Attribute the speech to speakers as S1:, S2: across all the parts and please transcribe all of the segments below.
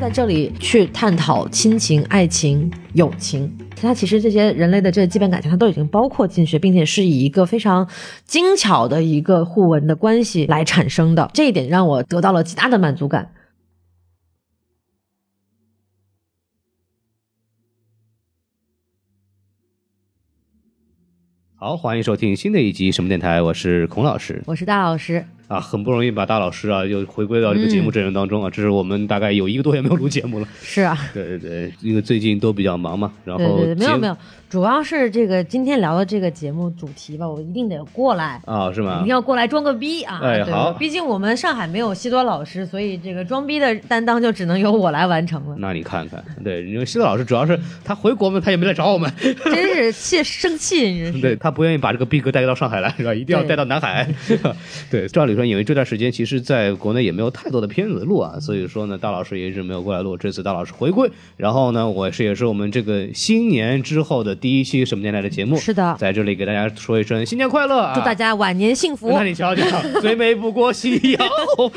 S1: 在这里去探讨亲情、爱情、友情，它其实这些人类的这个基本感情，它都已经包括进去，并且是以一个非常精巧的一个互文的关系来产生的。这一点让我得到了极大的满足感。
S2: 好，欢迎收听新的一集什么电台，我是孔老师
S1: 我是大老师，
S2: 啊，很不容易把大老师啊又回归到这个节目阵容当中啊，这是我们大概有一个多月没有录节目了，
S1: 是啊，
S2: 对对对，因为最近都比较忙嘛，然后
S1: 没有
S2: 节
S1: 没有，主要是这个今天聊的这个节目主题吧，我一定得过来。
S2: 啊，是吗
S1: 一定？要过来装个逼啊！对
S2: 哎好
S1: 毕竟我们上海没有西多老师，所以这个装逼的担当就只能由我来完成了。
S2: 那你看看，对，因为西多老师主要是他回国嘛，他也没来找我们，
S1: 真是气生气，你真是。
S2: 对他不愿意把这个逼格带到上海来，是吧？一定要带到南海。对，照理说，因为这段时间其实在国内也没有太多的片子录啊，所以说呢，大老师也一直没有过来录。这次大老师回归，然后呢，我是也是我们这个新年之后的第一期什么年代的节目，
S1: 是的
S2: 在这里给大家说一声新年快乐啊！
S1: 祝大家晚年幸福
S2: 那。你瞧瞧，最美不过夕阳红。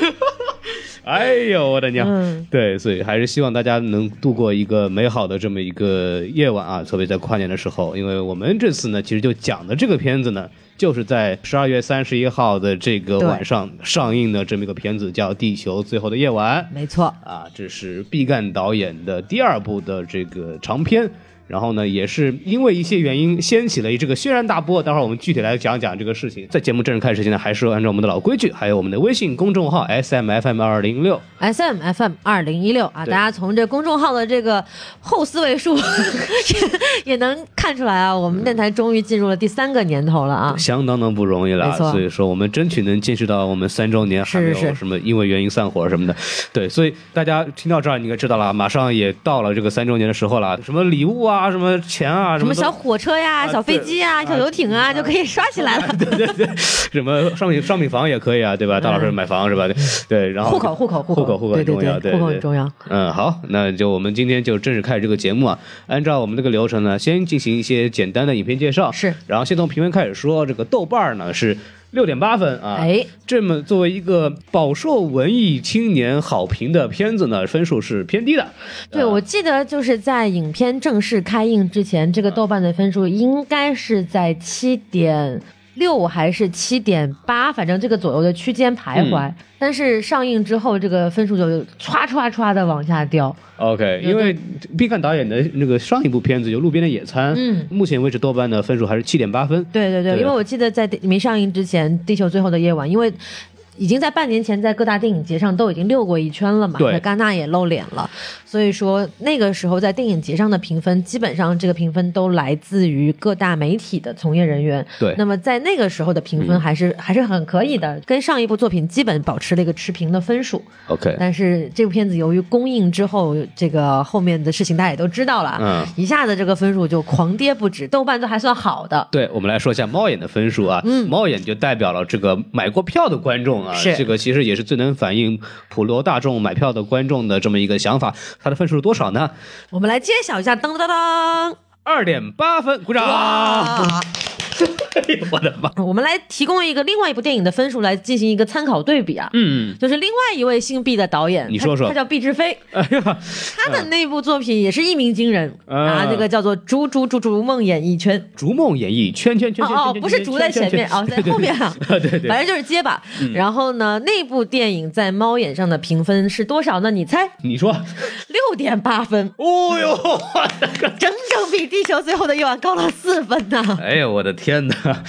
S2: 哎呦，我的娘！
S1: 嗯
S2: 对，所以还是希望大家能度过一个美好的这么一个夜晚啊，特别在跨年的时候，因为我们这次呢，其实就讲的这个片子呢，就是在十二月三十一号的这个晚上上映的这么一个片子，叫《地球最后的夜晚》
S1: 没错，
S2: 啊，这是毕赣导演的第二部的这个长片。然后呢，也是因为一些原因掀起了这个轩然大波。待会儿我们具体来讲讲这个事情。在节目正式开始之前呢，还是按照我们的老规矩，还有我们的微信公众号 S M F M 二零六
S1: S M F M 二零一六啊，大家从这公众号的这个后四位数 也也能看出来啊，我们电台终于进入了第三个年头了啊。
S2: 相当的不容易了所以说我们争取能坚持到我们三周年，还没有什么因为原因散伙什么的。对，所以大家听到这儿，你应该知道了，马上也到了这个三周年的时候了，什么礼物啊，什么钱啊，都
S1: 什么小火车呀、
S2: 啊
S1: 小飞机呀、小游艇啊，就可以刷起来了。
S2: 对对对，什么商品商品房也可以啊，对吧？大老师买房是吧？对对，然后
S1: 户口户口
S2: 户
S1: 户口
S2: 户口很重要，
S1: 对对对户口很
S2: 对
S1: 重要。
S2: 嗯，好，那就我们今天就正式开始这个节目啊。按照我们这个流程呢，先进行一些简单的影片介绍，
S1: 是
S2: 然后先从评分开始说。这个豆瓣儿呢是六点八分啊，
S1: 哎，
S2: 这么作为一个饱受文艺青年好评的片子呢，分数是偏低的。
S1: 对，
S2: 呃。
S1: 我记得就是在影片正式开映之前，这个豆瓣的分数应该是在七点六还是七点八，反正这个左右的区间徘徊。
S2: 嗯
S1: 但是上映之后，这个分数就歘歘歘的往下掉。
S2: OK，因为毕赣导演的那个上一部片子就《路边的野餐》，
S1: 嗯
S2: 目前为止豆瓣的分数还是七点八分。
S1: 对对对，
S2: 对
S1: 因为我记得在没上映之前，《地球最后的夜晚》因为。已经在半年前在各大电影节上都已经溜过一圈了嘛，
S2: 对
S1: 在戛纳也露脸了，所以说那个时候在电影节上的评分，基本上这个评分都来自于各大媒体的从业人员。
S2: 对
S1: 那么在那个时候的评分还是、还是很可以的，跟上一部作品基本保持了一个持平的分数。
S2: OK，
S1: 但是这部片子由于公映之后，这个后面的事情大家也都知道了，
S2: 嗯
S1: 一下子这个分数就狂跌不止，豆瓣都还算好的。
S2: 对，我们来说一下猫眼的分数啊。
S1: 嗯
S2: 猫眼就代表了这个买过票的观众啊，
S1: 是
S2: 这个其实也是最能反映普罗大众买票的观众的这么一个想法。它的分数是多少呢？
S1: 我们来揭晓一下，当当当
S2: 二点八分，鼓掌！
S1: 哇！
S2: 哎呦我的妈！
S1: 我们来提供一个另外一部电影的分数来进行一个参考对比啊。
S2: 嗯，
S1: 就是另外一位姓毕的导演，
S2: 你说说
S1: 他他叫毕志飞，
S2: 哎呀，
S1: 他的那部作品也是一鸣惊人、
S2: 嗯
S1: 啊，这个叫做《逐逐逐逐梦演艺圈》。
S2: 逐梦演艺圈圈圈圈
S1: 哦哦，不是逐在前面哦，在后面啊，
S2: 对对对，
S1: 反正就是结巴。然后呢，那部电影在猫眼上的评分是多少呢？你猜？
S2: 你说，
S1: 六点八分，
S2: 哦呦，
S1: 整整比《地球最后的夜晚》高了四分呢。
S2: 哎呦，我的天天哪！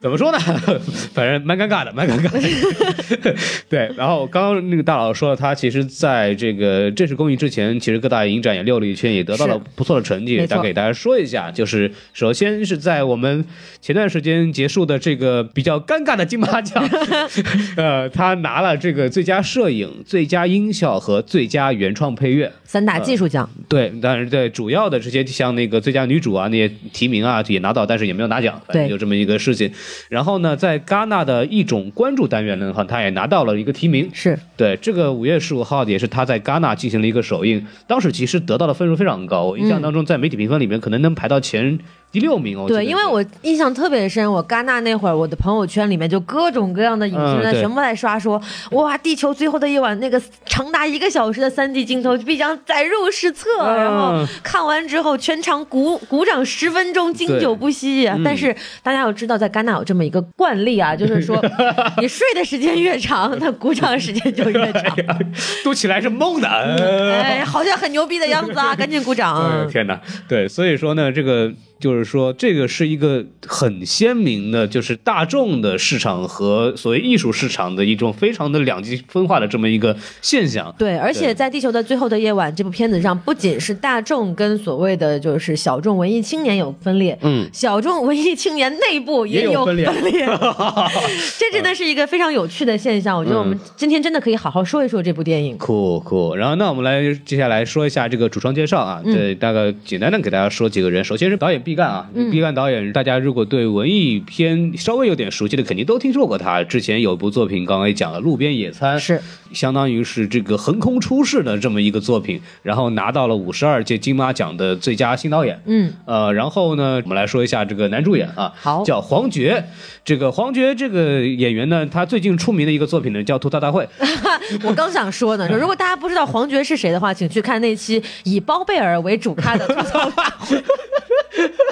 S2: 怎么说呢？反正蛮尴尬的，蛮尴尬的。对，然后刚刚那个大佬说了，他其实在这个正式公映之前，其实各大影展也溜了一圈，也得到了不错的成绩。
S1: 没错
S2: 大概给大家说一下，就是首先是在我们前段时间结束的这个比较尴尬的金马奖，呃，他拿了这个最佳摄影、最佳音效和最佳原创配乐。
S1: 三大技术奖，
S2: 对，当然对主要的这些像那个最佳女主啊那些提名啊也拿到，但是也没有拿奖，反正
S1: 对
S2: 就这么一个事情。然后呢，在戛纳的一种关注单元呢，哈，他也拿到了一个提名。
S1: 是。
S2: 对，这个五月十五号也是他在戛纳进行了一个首映，当时其实得到的分数非常高，我印象当中在媒体评分里面可能能排到前第六名哦。
S1: 对，因为我印象特别深，我戛纳那会儿，我的朋友圈里面就各种各样的影评人全部在刷说，哇，地球最后的夜晚那个长达一个小时的三 D 镜头必将载入史册，
S2: 嗯
S1: 然后看完之后全场鼓鼓掌十分钟，经久不息啊。
S2: 嗯
S1: 但是大家要知道，在戛纳有这么一个惯例啊，就是说 你睡的时间越长，那鼓掌时间就越长。
S2: 都起来是梦的。呃
S1: 哎，好像很牛逼的样子啊，赶紧鼓掌。
S2: 哎天哪！对，所以说呢，这个就是说，这个是一个很鲜明的，就是大众的市场和所谓艺术市场的一种非常的两极分化的这么一个现象。
S1: 对，而且在《地球的最后的夜晚》这部片子上，不仅是大众跟所谓的就是小众文艺青年有分裂，
S2: 嗯，
S1: 小众文艺青年内部
S2: 也有分裂
S1: 这真的是一个非常有趣的现象。我觉得我们今天真的可以好好说一说这部电影。
S2: 酷酷，然后那我们来接下来说一下这个主创介绍啊，对大概简单的给大家说几个人。首先是导演毕赣啊，毕赣导演，大家如果对文艺片稍微有点熟悉的，肯定都听说过他。之前有部作品，刚刚也讲了《路边野餐》，
S1: 是
S2: 相当于是这个横空出世的这么一个作品，然后拿到了五十二届金马奖的最佳新导演。
S1: 嗯，
S2: 呃，然后呢，我们来说一下这个男主演啊，
S1: 好
S2: 叫黄觉。这个黄觉这个演员呢，他最近出名的一个作品呢，叫《吐槽大会》。
S1: 我刚想说呢，说如果大家不知道黄觉是谁的话，请去看那期以包贝尔为主咖的吐槽大会。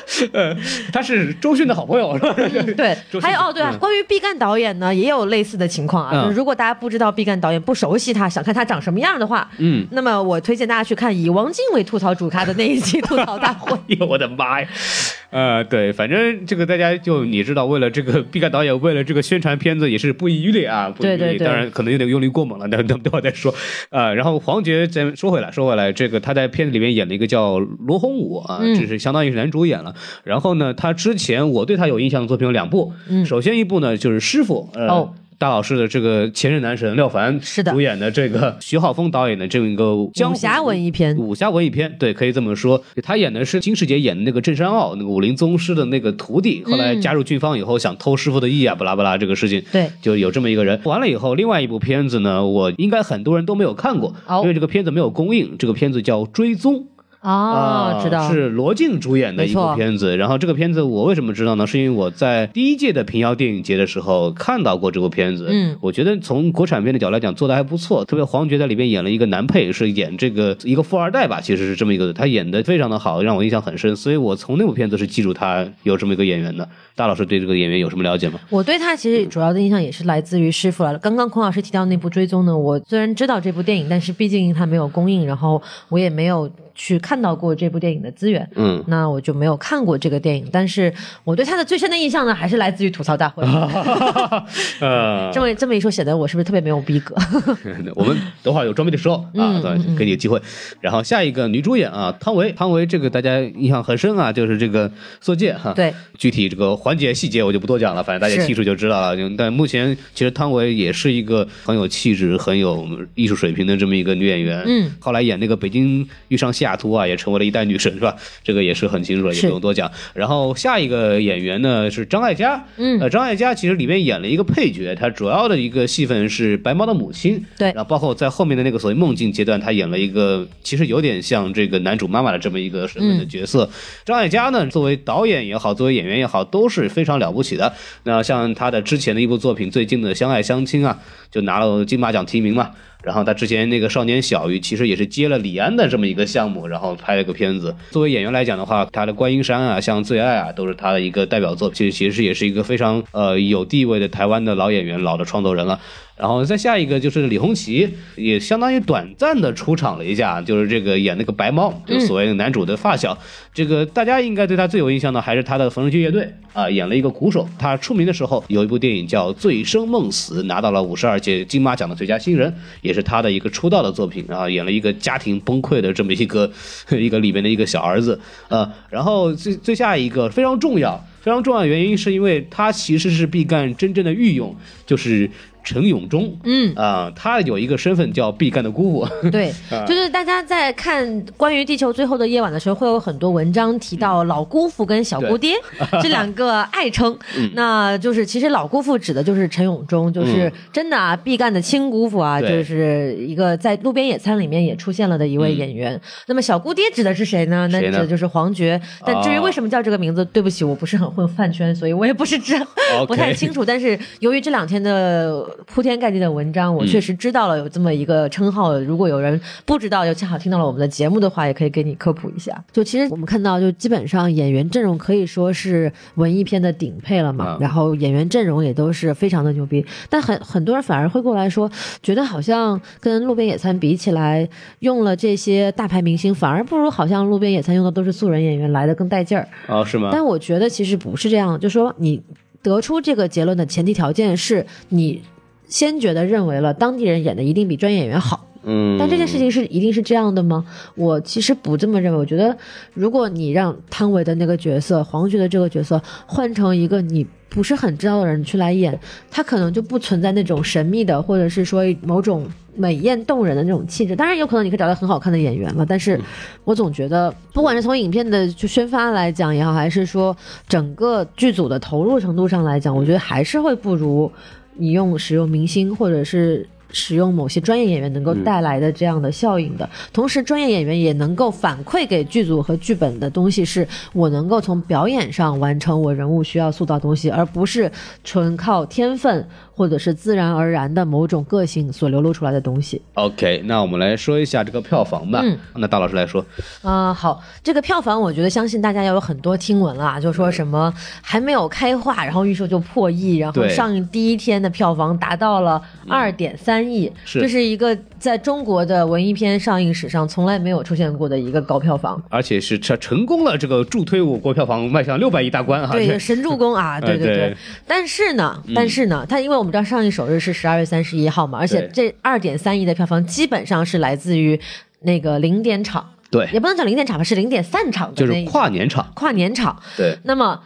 S2: 他是周迅的好朋友，是吧？
S1: 对还有哦，对啊，
S2: 嗯
S1: 关于毕赣导演呢，也有类似的情况啊。如果大家不知道毕赣导演，不熟悉他，想看他长什么样的话，
S2: 嗯，
S1: 那么我推荐大家去看以王晶为吐槽主咖的那一期吐槽大会。
S2: 哎呦我的妈呀！呃，对，反正这个大家就你知道，为了这个 毕赣导演，为了这个宣传片子也是不遗余力啊，不遗余力。
S1: 对对对
S2: 当然可能有点用力过猛了，等等等会再说。呃，然后黄觉再说回来，说回来，这个他在片子里面演了一个叫罗洪武啊，
S1: 嗯
S2: 这是相当于是男主演了。然后呢，他之前我对他有印象的作品有两部，
S1: 嗯
S2: 首先一部呢就是《师傅》，呃。
S1: 哦
S2: 大老师的这个前任男神廖凡
S1: 是的
S2: 主演的这个徐浩峰导演的这么一个
S1: 武侠文艺片，
S2: 武侠文艺片，对，可以这么说。他演的是金世杰演的那个镇山傲，那个武林宗师的那个徒弟，后来加入军方以后想偷师傅的艺啊，巴拉巴拉这个事情，
S1: 对，
S2: 就有这么一个人。完了以后，另外一部片子呢，我应该很多人都没有看过，
S1: 哦
S2: 因为这个片子没有公映。这个片子叫《追踪》。
S1: 哦，知道，
S2: 啊是罗晋主演的一部片子。然后这个片子我为什么知道呢？是因为我在第一届的平遥电影节的时候看到过这部片子。
S1: 嗯
S2: 我觉得从国产片的角度来讲做的还不错。特别黄觉在里边演了一个男配，是演这个一个富二代吧，其实是这么一个，他演的非常的好，让我印象很深。所以我从那部片子是记住他有这么一个演员的。大老师对这个演员有什么了解吗？
S1: 我对他其实主要的印象也是来自于师傅了。刚刚孔老师提到那部《追踪》呢，我虽然知道这部电影，但是毕竟它没有公映，然后我也没有去看到过这部电影的资源，
S2: 嗯，
S1: 那我就没有看过这个电影。但是我对他的最深的印象呢，还是来自于吐槽大会。
S2: 呃，
S1: 这么这么一说，显得我是不是特别没有逼格？
S2: 我们等会儿有装逼的时候啊，
S1: 嗯
S2: 对，给你机会。然后下一个女主演啊，汤唯，汤唯这个大家印象很深啊，就是这个《色戒》哈。
S1: 对，
S2: 具体这个环节细节我就不多讲了，反正大家
S1: 是
S2: 记住就知道了。但目前其实汤唯也是一个很有气质、很有艺术水平的这么一个女演员。
S1: 嗯，
S2: 后来演那个《北京遇上西雅图》啊，也成为了一代女神，是吧？这个也是很清楚了，也不用多讲。然后下一个演员呢是张艾嘉，
S1: 嗯
S2: 呃，张艾嘉其实里面演了一个配角，她主要的一个戏份是白猫的母亲。
S1: 对
S2: 然后包括在后面的那个所谓梦境阶段，她演了一个其实有点像这个男主妈妈的这么一个身份的角色。张艾嘉呢，作为导演也好，作为演员也好，都是是非常了不起的。那像他的之前的一部作品，最近的《相爱相亲》啊，就拿了金马奖提名嘛。然后他之前那个《少年小鱼》其实也是接了李安的这么一个项目，然后拍了个片子。作为演员来讲的话，他的《观音山》啊，像《最爱》啊，都是他的一个代表作。其实其实也是一个非常呃有地位的台湾的老演员、老的创作人了。然后再下一个就是李红旗，也相当于短暂的出场了一下，就是这个演那个白猫，就所谓男主的发小。这个大家应该对他最有印象的还是他的缝纫机乐队啊，演了一个鼓手。他出名的时候有一部电影叫《醉生梦死》，拿到了五十二届金马奖的最佳新人，也是他的一个出道的作品。然后演了一个家庭崩溃的这么一个 一个里面的一个小儿子呃。然后最最下一个非常重要。非常重要的原因是因为他其实是毕赣真正的御用，就是陈永忠，
S1: 嗯。
S2: 啊、他有一个身份叫毕赣的姑父，
S1: 对，就是大家在看关于地球最后的夜晚的时候，会有很多文章提到老姑父跟小姑爹 这两个爱称。那就是其实老姑父指的就是陈永忠，就是真的啊，毕赣的亲姑父啊，
S2: 对。
S1: 就是一个在路边野餐里面也出现了的一位演员。那么小姑爹指的是谁呢？那指的就是黄觉。但至于为什么叫这个名字，对不起，我不是很混饭圈，所以我也不是知不太清楚。但是由于这两天的铺天盖地的文章，我确实知道了有这么一个称号。如果有人不知道，又恰好听到了我们的节目的话，也可以给你科普一下。就其实我们看到，就基本上演员阵容可以说是文艺片的顶配了嘛，
S2: 啊
S1: 然后演员阵容也都是非常的牛逼。但很很多人反而会过来说，觉得好像跟路边野餐比起来，用了这些大牌明星，反而不如好像路边野餐用的都是素人演员来的更带劲儿。
S2: 哦，是吗？
S1: 但我觉得其实不是这样，就说你得出这个结论的前提条件是你先觉得认为了当地人演的一定比专业演员好。
S2: 嗯，
S1: 但这件事情是一定是这样的吗？我其实不这么认为。我觉得，如果你让汤唯的那个角色、黄觉的这个角色换成一个你不是很知道的人去来演，他可能就不存在那种神秘的，或者是说某种美艳动人的那种气质。当然，有可能你可以找到很好看的演员了，但是我总觉得，不管是从影片的就宣发来讲也好，还是说整个剧组的投入程度上来讲，我觉得还是会不如你用使用明星或者是。使用某些专业演员能够带来的这样的效应的，同时专业演员也能够反馈给剧组和剧本的东西，是我能够从表演上完成我人物需要塑造东西，而不是纯靠天分或者是自然而然的某种个性所流露出来的东西。
S2: OK，那我们来说一下这个票房吧。
S1: 嗯
S2: 那大老师来说，
S1: 啊、好，这个票房我觉得相信大家要有很多听闻啦，就说什么还没有开画，然后预售就破亿，然后上映第一天的票房达到了二点三亿，
S2: 是
S1: 这是一个在中国的文艺片上映史上从来没有出现过的一个高票房。
S2: 而且是成成功了这个助推我国票房迈向六百亿大关哈。
S1: 对，神助攻啊！对对
S2: 对
S1: 对。但是呢，但是呢，它因为我们知道上映首日是十二月三十一号嘛，而且这二点三亿的票房基本上是来自于那个零点场，
S2: 对
S1: 也不能叫零点场吧，是零点散场的
S2: 就是跨年场。
S1: 跨年场。
S2: 对，
S1: 那么。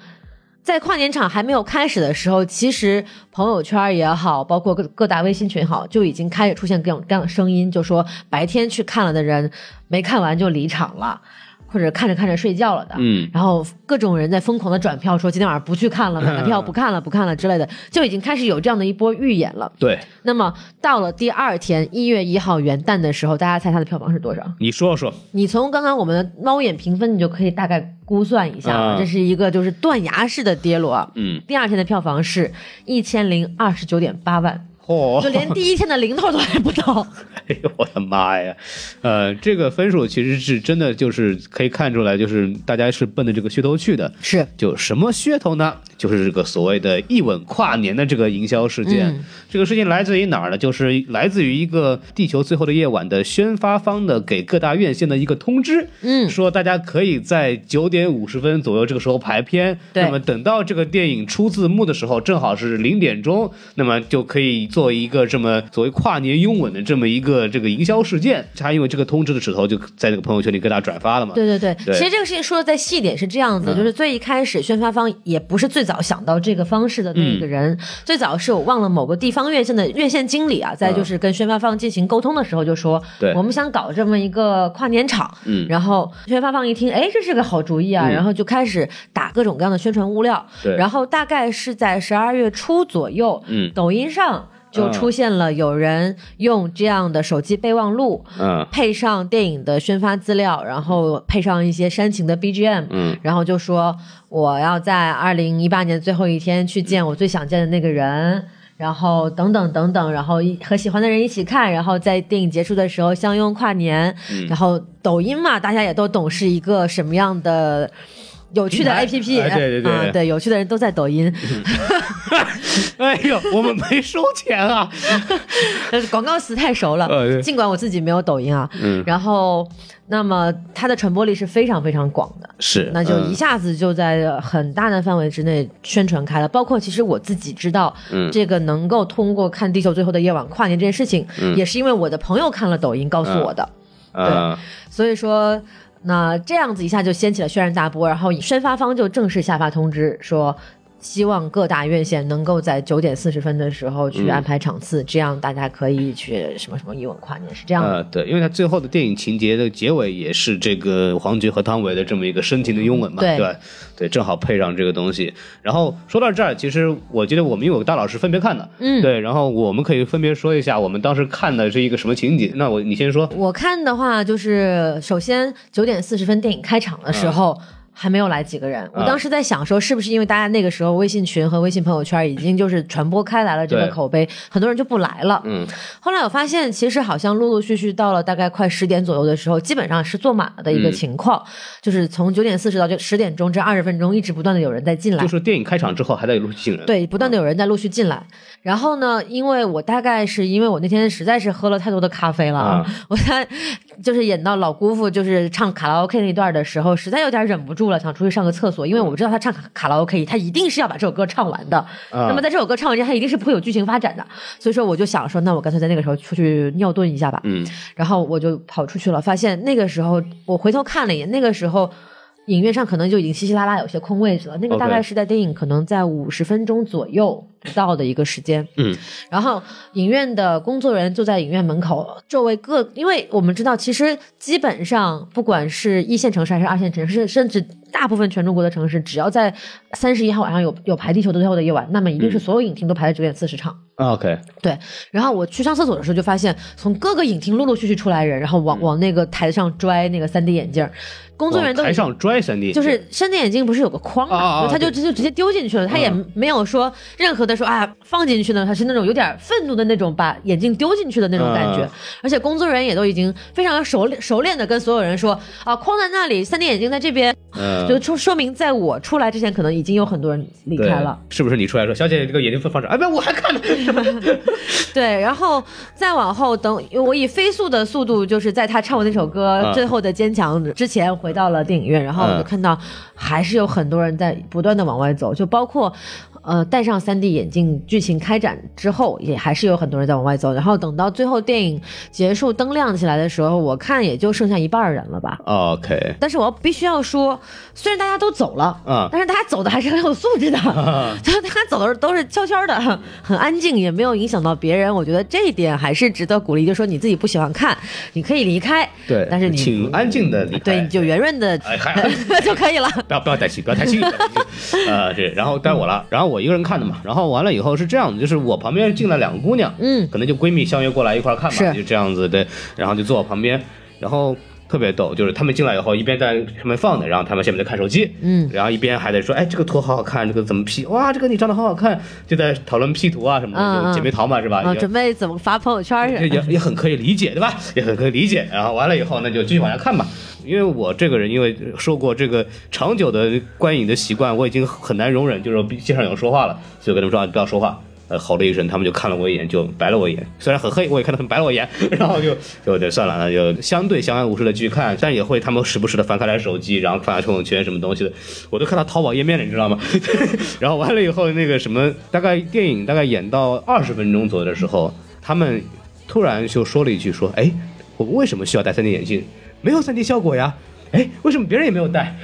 S1: 在跨年场还没有开始的时候，其实朋友圈也好，包括各各大微信群也好，就已经开始出现各种各样的声音，就说白天去看了的人没看完就离场了，或者看着看着睡觉了的。
S2: 嗯，
S1: 然后各种人在疯狂的转票，说今天晚上不去看了，买了票不看了，不看了之类的，就已经开始有这样的一波预演了。
S2: 对，
S1: 那么到了第二天一月一号元旦的时候，大家猜它的票房是多少？
S2: 你说说。
S1: 你从刚刚我们的猫眼评分，你就可以大概估算一下了，
S2: 啊
S1: 这是一个就是断崖式的跌落。
S2: 嗯，
S1: 第二天的票房是一千零二十九点八万，
S2: 嚯、
S1: 就连第一天的零头都还不到。
S2: 哎呦我的妈呀！呃，这个分数其实是真的，就是可以看出来，就是大家是奔着这个噱头去的。
S1: 是，
S2: 就什么噱头呢？就是这个所谓的一吻跨年的这个营销事件。
S1: 嗯
S2: 这个事情来自于哪儿呢？就是来自于一个《地球最后的夜晚》的宣发方的给各大院线的一个通知，
S1: 嗯
S2: 说大家可以在九点五十分左右这个时候排片。
S1: 对
S2: 那么等到这个电影出字幕的时候，正好是零点钟，那么就可以作为一个这么所谓跨年拥吻的这么一个这个营销事件。他因为这个通知的指头就在那个朋友圈里给大家转发了嘛。
S1: 对对对，
S2: 对。
S1: 其实这个事情说的再细一点是这样子，
S2: 嗯。
S1: 就是最一开始宣发方也不是最早想到这个方式的那一个人，最早是我忘了某个地方院线的院线经理啊，在就是跟宣发方进行沟通的时候就说，
S2: 对。
S1: 我们想搞这么一个跨年场，
S2: 嗯。
S1: 然后宣发方一听，哎，这是个好主意啊，
S2: 嗯。
S1: 然后就开始打各种各样的宣传物料，
S2: 对。
S1: 然后大概是在十二月初左右，
S2: 嗯。
S1: 抖音上。就
S2: 嗯
S1: 出现了有人用这样的手机备忘录，
S2: 嗯
S1: 配上电影的宣发资料，然后配上一些煽情的 BGM，
S2: 嗯
S1: 然后就说我要在二零一八年最后一天去见我最想见的那个人。然后等等等等，然后一和喜欢的人一起看，然后在电影结束的时候相拥跨年。
S2: 嗯
S1: 然后抖音嘛，大家也都懂是一个什么样的有趣的 APP，
S2: 哎对对对
S1: 啊，对，有趣的人都在抖音。
S2: 哎呦，我们没收钱啊！
S1: 广告词太熟了，
S2: 呃
S1: 尽管我自己没有抖音啊。
S2: 嗯
S1: 然后，那么它的传播力是非常非常广的。
S2: 是，
S1: 那就
S2: 嗯
S1: 一下子就在很大的范围之内宣传开了。包括其实我自己知道，
S2: 嗯
S1: 这个能够通过看《地球最后的夜晚》跨年这件事情，
S2: 嗯
S1: 也是因为我的朋友看了抖音告诉我的。
S2: 对
S1: 所以说，那这样子一下就掀起了轩然大波，然后宣发方就正式下发通知说。希望各大院线能够在九点四十分的时候去
S2: 嗯
S1: 安排场次，这样大家可以去什么什么一吻跨年，是这样的。
S2: 呃，对，因为它最后的电影情节的结尾也是这个黄觉和汤唯的这么一个深情的拥吻嘛，
S1: 对
S2: 吧？对，正好配上这个东西。然后说到这儿，其实我觉得我们因为有大老师分别看的，
S1: 嗯
S2: 对，然后我们可以分别说一下我们当时看的是一个什么情景。那我你先说，
S1: 我看的话，就是首先九点四十分电影开场的时候。还没有来几个人，我当时在想说，是不是因为大家那个时候微信群和微信朋友圈已经就是传播开来了这个口碑，很多人就不来了。
S2: 嗯，
S1: 后来我发现，其实好像陆陆续续到了大概快十点左右的时候，基本上是坐满了的一个
S2: 嗯
S1: 情况，就是从九点四十到就十点钟这二十分钟，一直不断的有人在进来
S2: 就。是电影开场之后还在陆续进人，
S1: 对，不断的有人在陆续进来。然后呢，因为我大概是因为我那天实在是喝了太多的咖啡了，
S2: 啊
S1: 我在就是演到老姑父就是唱卡拉 OK 那段的时候，实在有点忍不住了，想出去上个厕所，因为我知道他唱卡卡拉 OK，他一定是要把这首歌唱完的。
S2: 啊
S1: 那么在这首歌唱完之后，他一定是不会有剧情发展的。所以说，我就想说，那我干脆在那个时候出去尿遁一下吧。
S2: 嗯，
S1: 然后我就跑出去了，发现那个时候我回头看了一眼，那个时候影院上可能就已经稀稀拉拉有些空位置了。那个大概是在电影可能在五十分钟左右不到的一个时间。
S2: 嗯，
S1: 然后影院的工作人员就在影院门口，周围各，因为我们知道，其实基本上不管是一线城市还是二线城市，甚至大部分全中国的城市，只要在三十一号晚上有有排地球的最后的夜晚，那么一定是所有影厅都排在九点四十场。
S2: 啊 OK，
S1: 对，然后我去上厕所的时候就发现，从各个影厅陆陆续续出来人，然后往、往那个台上拽那个三 D 眼镜，工作人员都
S2: 台上拽三 D，
S1: 就是三 D 眼镜不是有个框嘛，他就直就直接丢进去了，他也
S2: 嗯。
S1: 没有说任何的说啊放进去呢，他是那种有点愤怒的那种把眼镜丢进去的那种感觉，
S2: 嗯
S1: 而且工作人员也都已经非常熟练熟练的跟所有人说啊框在那里，三 D 眼镜在这边，
S2: 嗯，
S1: 就说说明在我出来之前，可能已经有很多人离开了。，
S2: 是不是你出来说，小姐这个眼镜放放这儿？哎，不，我还看呢。
S1: 对，然后再往后等，我以飞速的速度，就是在他唱完那首歌
S2: 嗯《
S1: 最后的坚强》之前回到了电影院，然后我就
S2: 嗯
S1: 看到还是有很多人在不断的往外走，就包括。呃，戴上 3D 眼镜，剧情开展之后，也还是有很多人在往外走。然后等到最后电影结束，灯亮起来的时候，我看也就剩下一半人了吧。
S2: OK，
S1: 但是我必须要说，虽然大家都走了，
S2: 嗯
S1: 但是大家走的还是很有素质的，就是大家走的都是悄悄的，很安静，也没有影响到别人。我觉得这一点还是值得鼓励。就说你自己不喜欢看，你可以离开，
S2: 对，
S1: 但是你
S2: 请安静的离开。
S1: 对你就圆润的
S2: 哎嗨
S1: 就可以了。
S2: 不要不要担心，不要担心。不要担心 呃，对，然后该我了，然后我一个人看的嘛，然后完了以后是这样的，就是我旁边进来两个姑娘，
S1: 嗯。
S2: 可能就闺蜜相约过来一块看
S1: 吧，
S2: 就这样子的，然后就坐我旁边，然后特别逗，就是他们进来以后一边在上面放的，然后他们下面在看手机，
S1: 嗯，
S2: 然后一边还在说，哎，这个图好好看，这个怎么 P？哇，这个你长得好好看，就在讨论 P 图啊什么的，姐妹淘嘛是吧？
S1: 准备怎么发朋友圈
S2: 也
S1: 去？
S2: 也也很可以理解，对吧？也很可以理解。然后完了以后，那就继续往下看吧。因为我这个人，因为受过这个长久的观影的习惯，我已经很难容忍，就是街上有人说话了，所以我跟他们说啊不要说话。呃，吼了一声，他们就看了我一眼，就白了我一眼。虽然很黑，我也看到他们白了我一眼，然后就就对算了，那就相对相安无事的继续看，但也会他们时不时的翻开来手机，然后翻下朋友圈什么东西的，我都看到淘宝页面了，你知道吗？然后完了以后，那个什么，大概电影大概演到二十分钟左右的时候，他们突然就说了一句说，哎，我为什么需要戴 3D 眼镜？没有 3D 效果呀。哎，为什么别人也没有戴？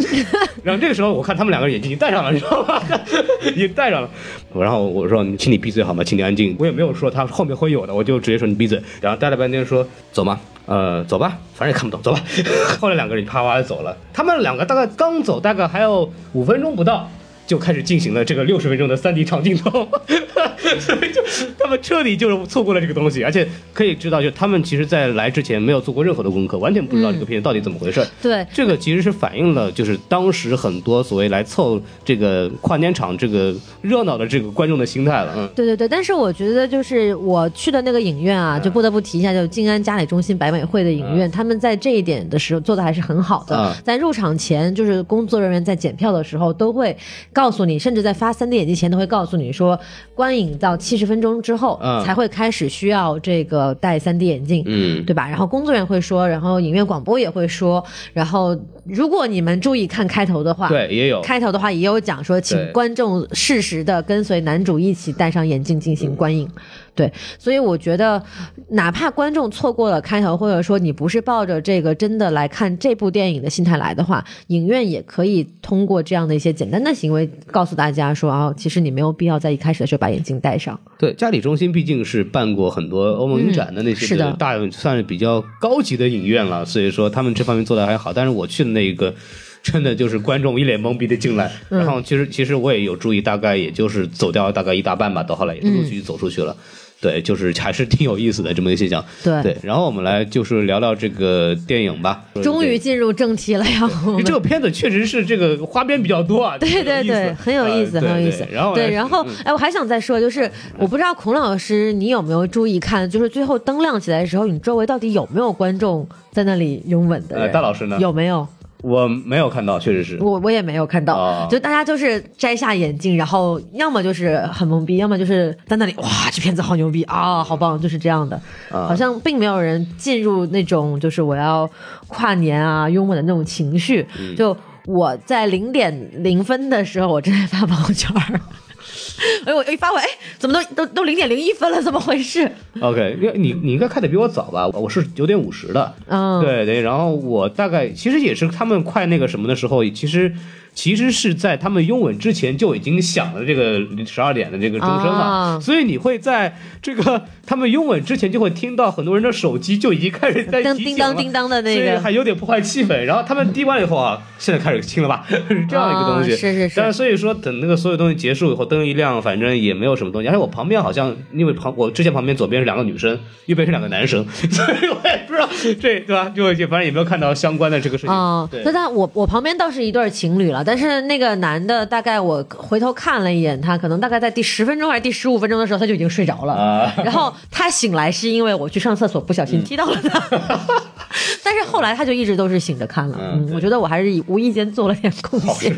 S2: 然后这个时候，我看他们两个人眼镜已经戴上了，你知道吗？已经戴上了。然后我说：“你请你闭嘴好吗？请你安静。”我也没有说他后面会有的，我就直接说你闭嘴。然后待了半天说：“走吗？呃，走吧，反正也看不懂，走吧。”后来两个人啪啪就走了。他们两个大概刚走，大概还有五分钟不到。就开始进行了这个六十分钟的三 D 长镜头，所以就他们彻底就是错过了这个东西，而且可以知道，就他们其实在来之前没有做过任何的功课，完全不知道这个片子到底怎么回事。
S1: 对，
S2: 这个其实是反映了，就是当时很多所谓来凑这个跨年场这个热闹的这个观众的心态了。嗯，
S1: 对对对，但是我觉得就是我去的那个影院啊，就不得不提一下，就静安嘉里中心百美汇的影院，他们在这一点的时候做的还是很好的。
S2: 嗯
S1: 在入场前，就是工作人员在检票的时候都会告诉你，甚至在发 3D 眼镜前都会告诉你说，观影到七十分钟之后、
S2: 嗯
S1: 才会开始需要这个戴 3D 眼镜。
S2: 嗯
S1: 对吧？然后工作人员会说，然后影院广播也会说，然后如果你们注意看开头的话，
S2: 对，也有。
S1: 开头的话也有讲说，请观众适时的跟随男主一起戴上眼镜进行观影。对，所以我觉得，哪怕观众错过了开头，或者说你不是抱着这个真的来看这部电影的心态来的话，影院也可以通过这样的一些简单的行为，告诉大家说啊，其实你没有必要在一开始的时候把眼镜戴上。
S2: 对，嘉里中心毕竟是办过很多欧盟影展的那些
S1: 嗯是的
S2: 大算是比较高级的影院了，所以说他们这方面做的还好。但是我去的那一个。真的就是观众一脸懵逼的进来，
S1: 嗯
S2: 然后其实其实我也有注意，大概也就是走掉大概一大半吧，到后来也是陆续走出去了。对，就是还是挺有意思的这么一个现象。
S1: 对
S2: 对，然后我们来就是聊聊这个电影吧。
S1: 终于进入正题了呀！
S2: 这个片子确实是这个花边比较多啊，
S1: 对对对，很有意思，
S2: 呃
S1: 很有意思
S2: 对。然后
S1: 对，然后
S2: 嗯
S1: 哎，我还想再说，就是我不知道孔老师你有没有注意看，就是最后灯亮起来的时候，你周围到底有没有观众在那里拥吻的？
S2: 大老师呢？
S1: 有没有？
S2: 我没有看到，确实是。
S1: 我我也没有看到，
S2: 哦
S1: 就大家就是摘下眼镜，然后要么就是很懵逼，要么就是在那里哇，这片子好牛逼啊，好棒，就是这样的。
S2: 啊
S1: 好像并没有人进入那种就是我要跨年啊拥吻的那种情绪。
S2: 嗯
S1: 就我在零点零分的时候，我正在发朋友圈儿。哎，我一发我，哎，怎么都都都零点零一分了？怎么回事
S2: ？OK，因为你你应该看的比我早吧？我是九点五十的，
S1: 嗯，
S2: 对对，然后我大概其实也是他们快那个什么的时候，其实其实是在他们拥吻之前就已经响了这个十二点的这个钟声了，
S1: 啊
S2: 所以你会在这个他们拥吻之前就会听到很多人的手机就已经开始在
S1: 叮叮当叮当的那
S2: 所以
S1: 个
S2: 还有点破坏气氛。然后他们滴完了以后啊，现在开始亲了吧，是这样一个东西。
S1: 啊是是是
S2: 但是所以说，等那个所有东西结束以后，灯一亮，反正也没有什么东西。而且我旁边好像，因为旁我之前旁边左边是两个女生，右边是两个男生，所以我也不知道这对吧？就就反正也没有看到相关的这个事情。
S1: 哦，
S2: 对
S1: 那但我我旁边倒是一对儿情侣了，但是那个男的大概我回头看了一眼，他可能大概在第十分钟还是第十五分钟的时候他就已经睡着了，
S2: 啊。
S1: 然后他醒来是因为我去上厕所不小心踢到了他，但是后来他就一直都是醒着看了，
S2: 嗯
S1: 嗯，我觉得我还是无意间做了点贡献，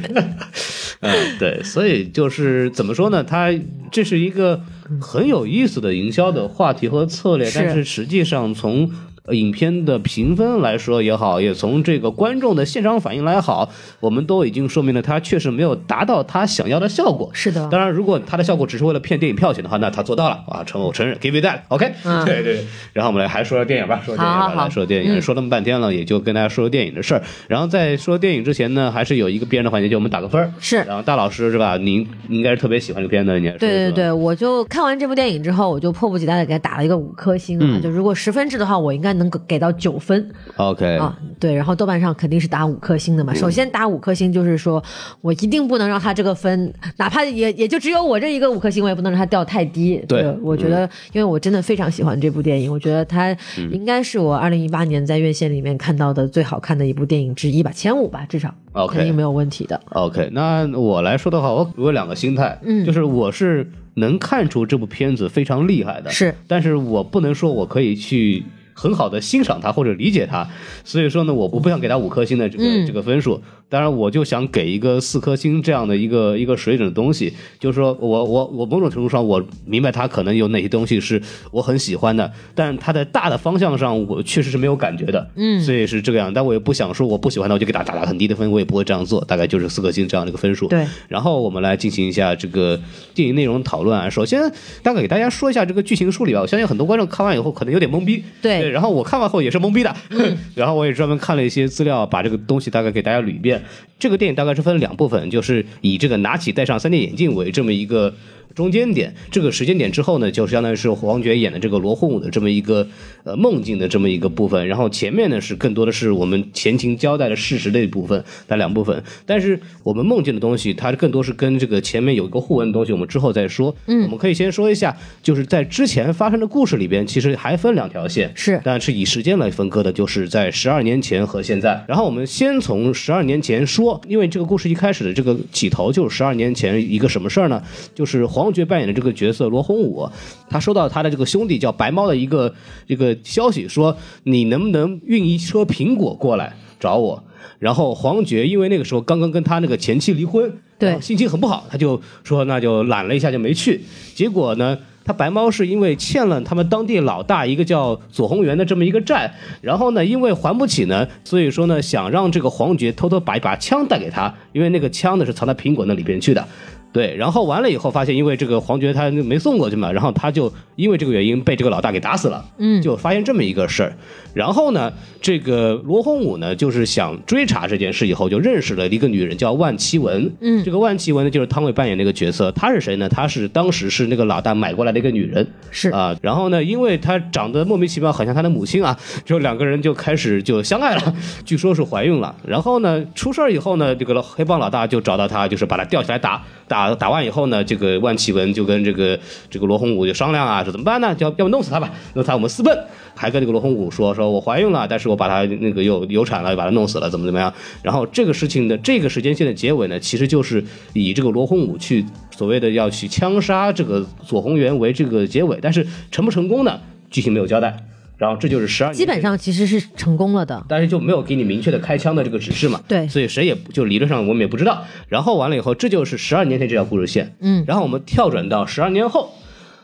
S2: 嗯，对，所以就是怎么说呢？他这是一个很有意思的营销的话题和策略，
S1: 是。
S2: 但是实际上从呃影片的评分来说也好，也从这个观众的现场反应来好，我们都已经说明了它确实没有达到他想要的效果。
S1: 是的
S2: 当然，如果它的效果只是为了骗电影票钱的话，那他做到了啊，承我承认，give it that，OK，、
S1: 嗯
S2: 对对。然后我们来还说说电影吧，说电影吧，
S1: 好好好
S2: 来说电影，
S1: 嗯
S2: 说那么半天了，也就跟大家说说电影的事儿。然后在说电影之前呢，还是有一个必然的环节，就我们打个分儿。
S1: 是
S2: 然后大老师是吧？您应该是特别喜欢这个片子，
S1: 对对对，我就看完这部电影之后，我就迫不及待的给他打了一个五颗星啊，
S2: 嗯
S1: 就如果十分制的话，我应该能给给到九分。
S2: ，OK，
S1: 啊，对，然后豆瓣上肯定是打五颗星的嘛。首先打五颗星就是说我一定不能让他这个分，哪怕也也就只有我这一个五颗星，我也不能让他掉太低。
S2: 对
S1: 我觉得，因为我真的非常喜欢这部电影，我觉得它应该是我二零一八年在院线里面看到的最好看的一部电影之一吧，前五吧，至少
S2: OK
S1: 肯定没有问题的。
S2: OK，那我来说的话，我我有两个心态，
S1: 嗯
S2: 就是我是能看出这部片子非常厉害的，
S1: 是，
S2: 但是我不能说我可以去很好的欣赏他或者理解他，所以说呢，我我不想给他五颗星的这个、
S1: 嗯。
S2: 这个分数，当然我就想给一个四颗星这样的一个一个水准的东西，就是说我我我某种程度上我明白它可能有哪些东西是我很喜欢的，但它在大的方向上我确实是没有感觉的，
S1: 嗯
S2: 所以是这个样，但我也不想说我不喜欢它我就给它打打很低的分，我也不会这样做，大概就是四颗星这样的一个分数。
S1: 对，
S2: 然后我们来进行一下这个电影内容讨论啊。首先，大概给大家说一下这个剧情梳理吧。我相信很多观众看完以后可能有点懵逼，
S1: 对
S2: 然后我看完后也是懵逼的，然后我也专门看了一些资料，把这个东西大概给大家捋一遍。这个电影大概是分两部分，就是以这个拿起戴上 3D 眼镜为这么一个。中间点，这个时间点之后呢，就相当于是黄觉演的这个罗红武的这么一个呃梦境的这么一个部分，然后前面呢是更多的是我们前情交代的事实的一部分，那两部分。但是我们梦境的东西，它更多是跟这个前面有一个互文的东西，我们之后再说。嗯，我们可以先说一下，就是在之前发生的故事里边，其实还分两条线，
S1: 是
S2: 但是以时间来分割的，就是在十二年前和现在。然后我们先从十二年前说，因为这个故事一开始的这个起头就是十二年前一个什么事儿呢？就是黄觉扮演的这个角色罗洪武，他收到他的这个兄弟叫白猫的一个这个消息，说你能不能运一车苹果过来找我？然后黄觉因为那个时候刚刚跟他那个前妻离婚，
S1: 对
S2: 心情很不好，他就说那就懒了一下就没去。结果呢，他白猫是因为欠了他们当地老大一个叫左宏元的这么一个债，然后呢，因为还不起呢，所以说呢，想让这个黄觉偷偷把一把枪带给他，因为那个枪呢是藏在苹果那里边去的。对，然后完了以后发现，因为这个黄觉他没送过去嘛，然后他就因为这个原因被这个老大给打死了，
S1: 嗯
S2: 就发现这么一个事儿。然后呢，这个罗洪武呢，就是想追查这件事以后，就认识了一个女人叫万绮雯。
S1: 嗯
S2: 这个万绮雯呢，就是汤唯扮演那个角色。她是谁呢？她是当时是那个老大买过来的一个女人。
S1: 是
S2: 啊，然后呢，因为她长得莫名其妙，很像她的母亲啊，就两个人就开始就相爱了，据说是怀孕了。然后呢，出事儿以后呢，这个黑帮老大就找到她，就是把她吊起来打，打打完以后呢，这个万绮雯就跟这个这个罗洪武就商量啊，说怎么办呢？要要不弄死他吧，弄死他我们私奔。还跟这个罗洪武说，说我怀孕了，但是我把她那个又流产了，又把她弄死了，怎么怎么样？然后这个事情的这个时间线的结尾呢，其实就是以这个罗洪武去所谓的要去枪杀这个左宏元为这个结尾，但是成不成功呢？剧情没有交代。然后这就是十二年，
S1: 基本上其实是成功了的。
S2: 但是就没有给你明确的开枪的这个指示嘛，
S1: 对。
S2: 所以谁也就理论上我们也不知道。然后完了以后，这就是十二年前这条故事线，
S1: 嗯。
S2: 然后我们跳转到十二年后，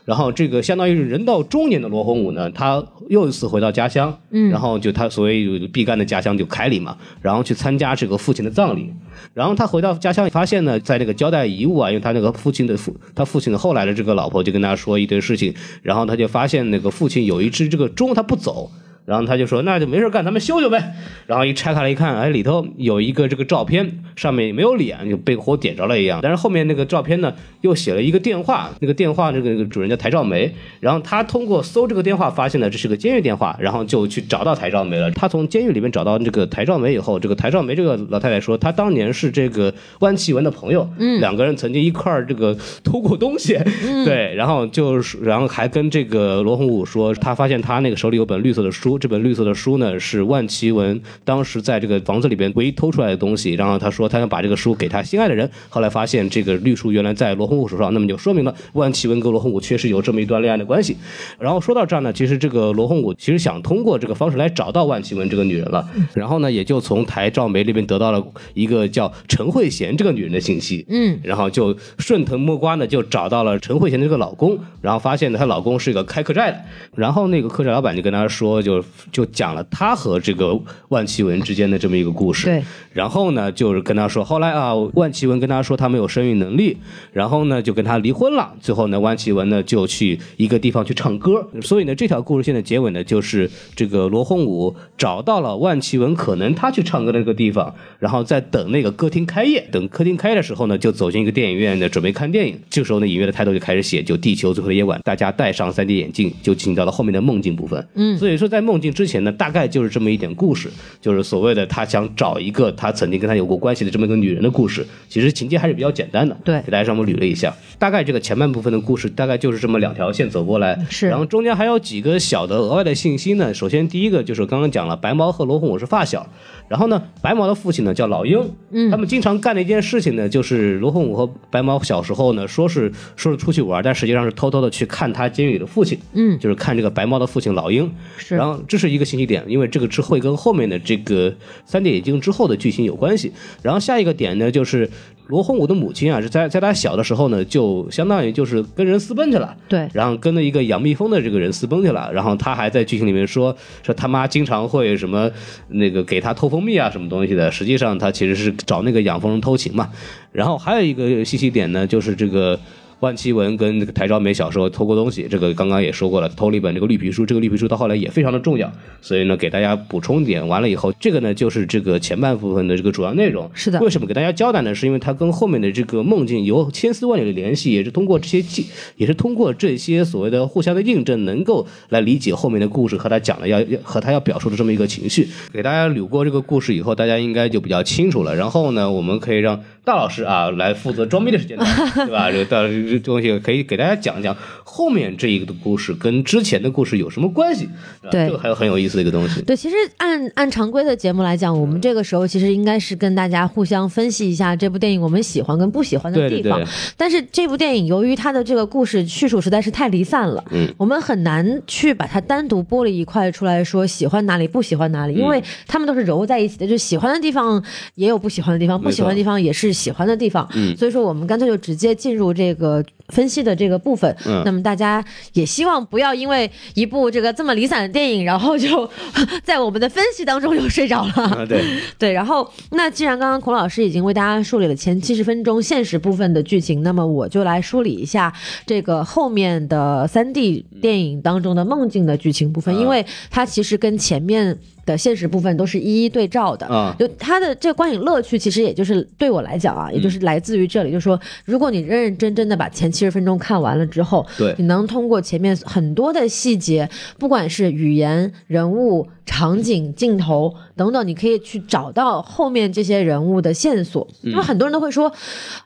S2: 然后这个相当于是人到中年的罗洪武呢，他又一次回到家乡，
S1: 嗯
S2: 然后就他所谓有毕赣的家乡就凯里嘛，然后去参加这个父亲的葬礼。然后他回到家乡，发现呢，在那个交代遗物啊，因为他那个父亲的父，他父亲的后来的这个老婆就跟他说一堆事情，然后他就发现那个父亲有一只这个钟，他不走。然后他就说那就没事干，咱们修修呗。然后一拆开来一看，哎，里头有一个这个照片，上面没有脸，就被火点着了一样。但是后面那个照片呢，又写了一个电话，那个电话这个主人叫台兆梅。然后他通过搜这个电话，发现了这是个监狱电话，然后就去找到台兆梅了。他从监狱里面找到这个台兆梅以后，这个台兆梅这个老太太说，她当年是这个关启文的朋友，嗯，两个人曾经一块儿这个偷过东西，对，然后就是然后还跟这个罗洪武说，他发现他那个手里有本绿色的书，这本绿色的书呢是万绮雯当时在这个房子里边唯一偷出来的东西，然后他说他想把这个书给他心爱的人，后来发现这个绿书原来在罗洪武手上，那么就说明了万绮雯跟罗洪武确实有这么一段恋爱的关系。然后说到这儿呢，其实这个罗洪武其实想通过这个方式来找到万绮雯这个女人了，然后呢也就从台照梅那边得到了一个叫陈慧娴这个女人的信息，
S1: 嗯，
S2: 然后就顺藤摸瓜呢就找到了陈慧娴的这个老公，然后发现呢她老公是一个开客栈的，然后那个客栈老板就跟她说，就就讲了他和这个万绮雯之间的这么一个故事，
S1: 对，
S2: 然后呢，就是跟他说，后来啊，万绮雯跟他说他没有生育能力，然后呢就跟他离婚了。最后呢，万绮雯呢就去一个地方去唱歌。所以呢，这条故事线的结尾呢，就是这个罗洪武找到了万绮雯可能他去唱歌的那个地方，然后在等那个歌厅开业。等歌厅开业的时候呢，就走进一个电影院呢，准备看电影。这时候呢，影院的抬头就开始写，就地球最后的夜晚，大家戴上 3D 眼镜，就进到了后面的梦境部分。
S1: 嗯
S2: 所以说在梦境之前呢，大概就是这么一点故事，就是所谓的他想找一个他曾经跟他有过关系的这么一个女人的故事。其实情节还是比较简单的，
S1: 对
S2: 给大家稍微捋了一下，大概这个前半部分的故事大概就是这么两条线走过来，
S1: 是
S2: 然后中间还有几个小的额外的信息呢。首先第一个就是刚刚讲了，白毛和罗红我是发小，然后呢，白毛的父亲呢叫老鹰，
S1: 嗯
S2: 他们经常干的一件事情呢，就是罗洪武和白毛小时候呢，说是说是出去玩，但实际上是偷偷的去看他监狱里的父亲，
S1: 嗯
S2: 就是看这个白毛的父亲老鹰。
S1: 是
S2: 然后这是一个信息点，因为这个之后会跟后面的这个三 D 眼镜之后的剧情有关系。然后下一个点呢，就是罗洪武的母亲啊，是在在他小的时候呢，就相当于就是跟人私奔去了。
S1: 对，
S2: 然后跟了一个养蜜蜂的这个人私奔去了，然后他还在剧情里面说说他妈经常会什么那个给他偷蜂蜜啊什么东西的，实际上他其实是找那个养蜂人偷情嘛。然后还有一个信息点呢，就是这个。万绮雯跟这个台昭美小时候偷过东西，这个刚刚也说过了，偷了一本这个绿皮书，这个绿皮书到后来也非常的重要，所以呢给大家补充点。完了以后，这个呢就是这个前半部分的这个主要内容。
S1: 是的
S2: 为什么给大家交代呢？是因为它跟后面的这个梦境有千丝万缕的联系，也是通过这些记，也是通过这些所谓的互相的印证，能够来理解后面的故事和他讲的要要和他要表述的这么一个情绪。给大家捋过这个故事以后，大家应该就比较清楚了。然后呢，我们可以让大老师啊来负责装逼的时间段，对吧？这个大这东西可以给大家讲讲后面这一个的故事跟之前的故事有什么关系。
S1: 对
S2: 这个还有很有意思的一个东西。
S1: 对，其实按按常规的节目来讲，我们这个时候其实应该是跟大家互相分析一下这部电影我们喜欢跟不喜欢的
S2: 对对
S1: 地方。
S2: 对，
S1: 但是这部电影由于它的这个故事叙述实在是太离散了，
S2: 嗯，
S1: 我们很难去把它单独剥离一块出来说喜欢哪里不喜欢哪里，因
S2: 嗯
S1: 为他们都是揉在一起的，就喜欢的地方也有不喜欢的地方，不喜欢的地方也是喜欢的地方。
S2: 嗯
S1: 所以说我们干脆就直接进入这个分析的这个部分。
S2: 嗯
S1: 那么大家也希望不要因为一部这个这么离散的电影，然后就 在我们的分析当中就睡着了。
S2: 啊，对，
S1: 对，然后那既然刚刚孔老师已经为大家梳理了前七十分钟现实部分的剧情，那么我就来梳理一下这个后面的三 D 电影当中的梦境的剧情部分，
S2: 啊
S1: 因为它其实跟前面的现实部分都是一一对照的。
S2: 啊。
S1: 就它的这个观影乐趣，其实也就是对我来讲啊，也就是来自于这里，就是说，如果你认认真真的把前七十分钟看完了之后，
S2: 对。
S1: 你能通过前面很多的细节，不管是语言、人物、场景、镜头等等，你可以去找到后面这些人物的线索。因为很多人都会说，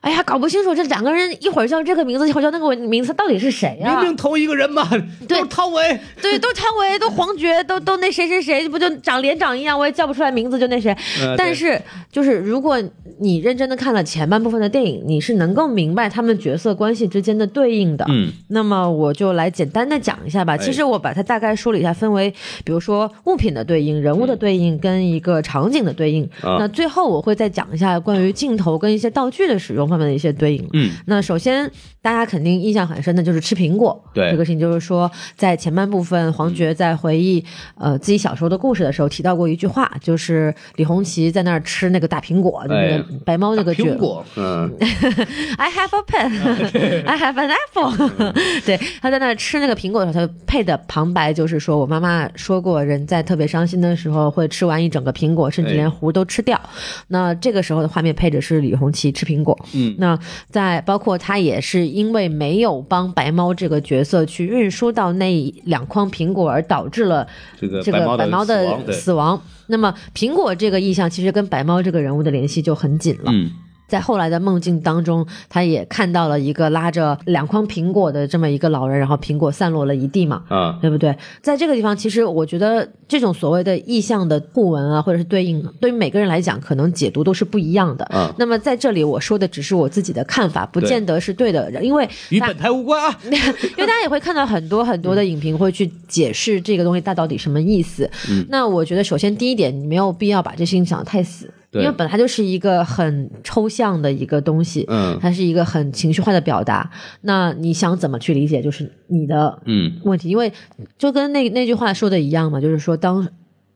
S1: 哎呀，搞不清楚这两个人一会儿叫这个名字，一会儿叫那个名字，到底是谁呀、
S2: 明明同一个人嘛，
S1: 对
S2: 都是汤唯，
S1: 对，都汤唯，都黄觉，都都那谁谁谁，不就长脸长一样，我也叫不出来名字，就那谁。
S2: 呃
S1: 但是，就是如果你认真的看了前半部分的电影，你是能够明白他们角色关系之间的对应的。
S2: 嗯，
S1: 那么我就来简单的讲一下吧。
S2: 哎
S1: 其实我把它大概梳理一下，分为比如说物品的对应、人物的对应跟一个场景的对应。
S2: 啊
S1: 那最后我会再讲一下关于镜头跟一些道具的使用方面的一些对应。
S2: 嗯，
S1: 那首先大家肯定印象很深的就是吃苹果。
S2: 对
S1: 这个事情就是说，在前半部分，黄觉在回忆呃自己小时候的故事的时候提到过一句话，就是李红旗在那儿吃那个大苹果，就那
S2: 哎
S1: 个白猫那个角
S2: 苹果，嗯，
S1: I have a pen, I have an apple。对，他在那儿吃那个苹果的时候，他配的旁白就是说：“我妈妈说过，人在特别伤心的时候会吃完一整个苹果，甚至连核都吃掉。那这个时候的画面配置是李红旗吃苹果。
S2: 嗯，
S1: 那在包括他也是因为没有帮白猫这个角色去运输到那两筐苹果，而导致了
S2: 这个
S1: 这个
S2: 猫
S1: 白猫的死亡。那么苹果这个意象其实跟白猫这个人物的联系就很紧了。
S2: 嗯，
S1: 在后来的梦境当中，他也看到了一个拉着两筐苹果的这么一个老人，然后苹果散落了一地嘛，
S2: 嗯，
S1: 对不对？在这个地方，其实我觉得这种所谓的意象的互文啊，或者是对应，对于每个人来讲，可能解读都是不一样的。
S2: 嗯
S1: 那么在这里我说的只是我自己的看法，不见得是对的，因为
S2: 与本台无关啊。
S1: 因为大家也会看到很多很多的影评会去解释这个东西它到底什么意思。
S2: 嗯
S1: 那我觉得首先第一点，你没有必要把这事情想得太死，因为本来就是一个很抽象的一个东西，
S2: 嗯
S1: 它是一个很情绪化的表达。那你想怎么去理解，就是你的
S2: 嗯
S1: 问题，因为就跟那那句话说的一样嘛，就是说当。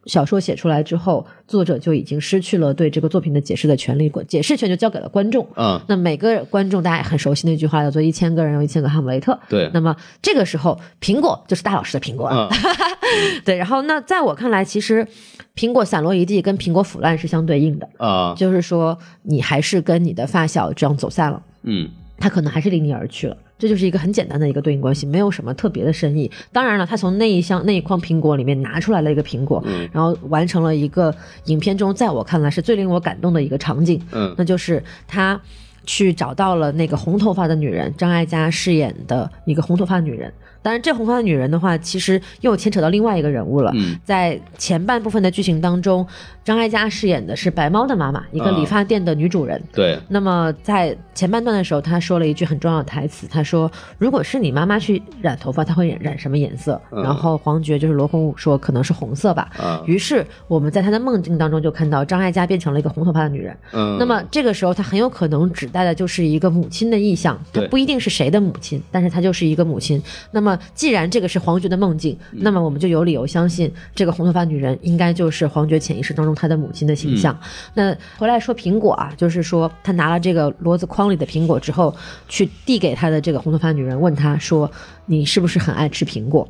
S1: 小说写出来之后，作者就已经失去了对这个作品的解释的权利，解释权就交给了观众。
S2: 嗯，
S1: 那每个观众大家也很熟悉那句话，叫做“一千个人有一千个哈姆雷特”。
S2: 对，
S1: 那么这个时候，苹果就是大老师的苹果，
S2: 嗯
S1: 对。然后，那在我看来，其实苹果散落一地跟苹果腐烂是相对应的，
S2: 啊，
S1: 就是说你还是跟你的发小这样走散了，
S2: 嗯
S1: 他可能还是离你而去了。这就是一个很简单的一个对应关系，没有什么特别的深意。当然了，他从那一箱那一筐苹果里面拿出来了一个苹果，
S2: 嗯
S1: 然后完成了一个影片中在我看来是最令我感动的一个场景。
S2: 嗯
S1: 那就是他去找到了那个红头发的女人，张艾嘉饰演的一个红头发女人。当然，这红发的女人的话，其实又牵扯到另外一个人物了。
S2: 嗯
S1: 在前半部分的剧情当中，张艾嘉饰演的是白猫的妈妈，一个
S2: 嗯
S1: 理发店的女主人。
S2: 对，
S1: 那么在前半段的时候，她说了一句很重要的台词，她说：“如果是你妈妈去染头发，她会染染什么颜色？”
S2: 嗯
S1: 然后黄觉就是罗红武说可能是红色吧。
S2: 啊，
S1: 于是我们在他的梦境当中就看到张艾嘉变成了一个红头发的女人。
S2: 嗯，
S1: 那么这个时候，她很有可能指代的就是一个母亲的意象，她不一定是谁的母亲，但是她就是一个母亲。那么既然这个是黄觉的梦境，
S2: 嗯
S1: 那么我们就有理由相信这个红头发女人应该就是黄觉潜意识当中她的母亲的形象。
S2: 嗯
S1: 那回来说苹果啊，就是说他拿了这个骡子筐里的苹果之后，去递给他的这个红头发女人，问他说：“你是不是很爱吃苹果？”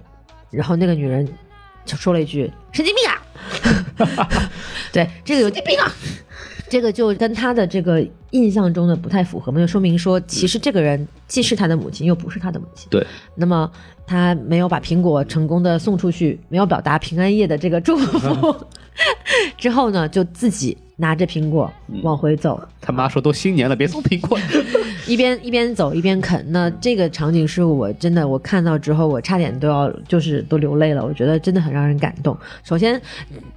S1: 然后那个女人就说了一句：“神经病啊！” 对，这个有疾病啊！这个就跟他的这个印象中的不太符合嘛，就说明说，其实这个人既是他的母亲，又不是他的母亲。
S2: 对，
S1: 那么他没有把苹果成功的送出去，没有表达平安夜的这个祝福，之后呢，就自己拿着苹果往回走，
S2: 他妈说都新年了，别送苹果。
S1: 一边一边走一边啃。那这个场景是我真的我看到之后，我差点都要就是都流泪了。我觉得真的很让人感动。首先，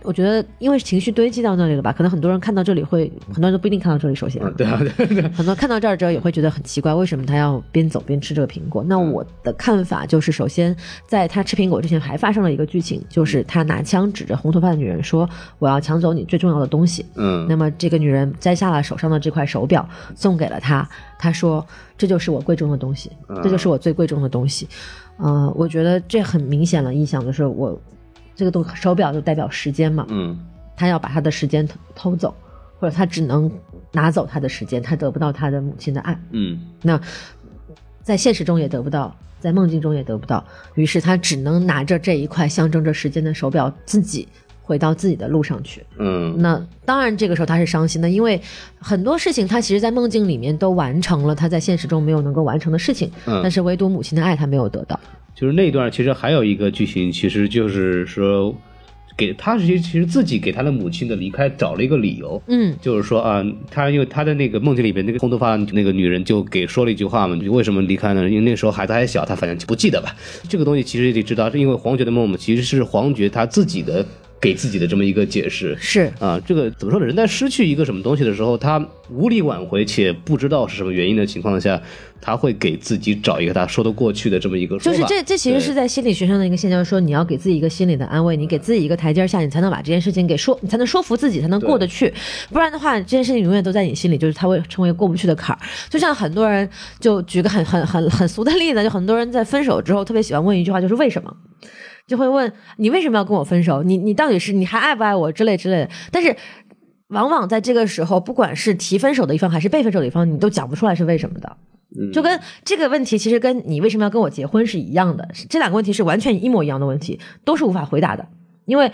S1: 我觉得因为情绪堆积到那里了吧，可能很多人看到这里会，很多人都不一定看到这里。首先，
S2: 对啊，对对，
S1: 很多看到这儿之后也会觉得很奇怪，为什么他要边走边吃这个苹果？那我的看法就是，首先在他吃苹果之前还发生了一个剧情，就是他拿枪指着红头发的女人说：“我要抢走你最重要的东西。”
S2: 嗯嗯
S1: 那么这个女人摘下了手上的这块手表，送给了他。他说：“这就是我贵重的东西，这就是我最贵重的东西。”呃，我觉得这很明显了印象，就是我这个东手表就代表时间嘛，
S2: 嗯
S1: 他要把他的时间偷偷走，或者他只能拿走他的时间，他得不到他的母亲的爱。
S2: 嗯
S1: 那在现实中也得不到，在梦境中也得不到，于是他只能拿着这一块象征着时间的手表，自己回到自己的路上去。
S2: 嗯
S1: 那当然，这个时候他是伤心的，因为很多事情他其实，在梦境里面都完成了他在现实中没有能够完成的事情，
S2: 嗯
S1: 但是唯独母亲的爱他没有得到。
S2: 就是那一段其实还有一个剧情，其实就是说。给他其实其实自己给他的母亲的离开找了一个理由，
S1: 嗯
S2: 就是说啊，他因为他的那个梦境里边那个红头发那个女人就给说了一句话嘛，就为什么离开呢？因为那时候孩子还小，他反正就不记得吧。这个东西其实也得知道，是因为黄觉的梦嘛，其实是黄觉他自己的给自己的这么一个解释。
S1: 是
S2: 啊，这个怎么说呢？人在失去一个什么东西的时候，他无力挽回且不知道是什么原因的情况下，他会给自己找一个他说得过去的这么一个说法。
S1: 就是这，这其实是在心理学上的一个现象，说你要给自己一个心理的安慰，你给自己一个台阶下，你才能把这件事情给说，你才能说服自己，才能过得去。不然的话，这件事情永远都在你心里，就是他会成为过不去的坎儿。就像很多人，就举个很很很很俗的例子，就很多人在分手之后特别喜欢问一句话，就是为什么？就会问你为什么要跟我分手？你你到底是你还爱不爱我之类之类的。但是往往在这个时候，不管是提分手的一方还是被分手的一方，你都讲不出来是为什么的。就跟这个问题，其实跟你为什么要跟我结婚是一样的，这两个问题是完全一模一样的问题，都是无法回答的，因为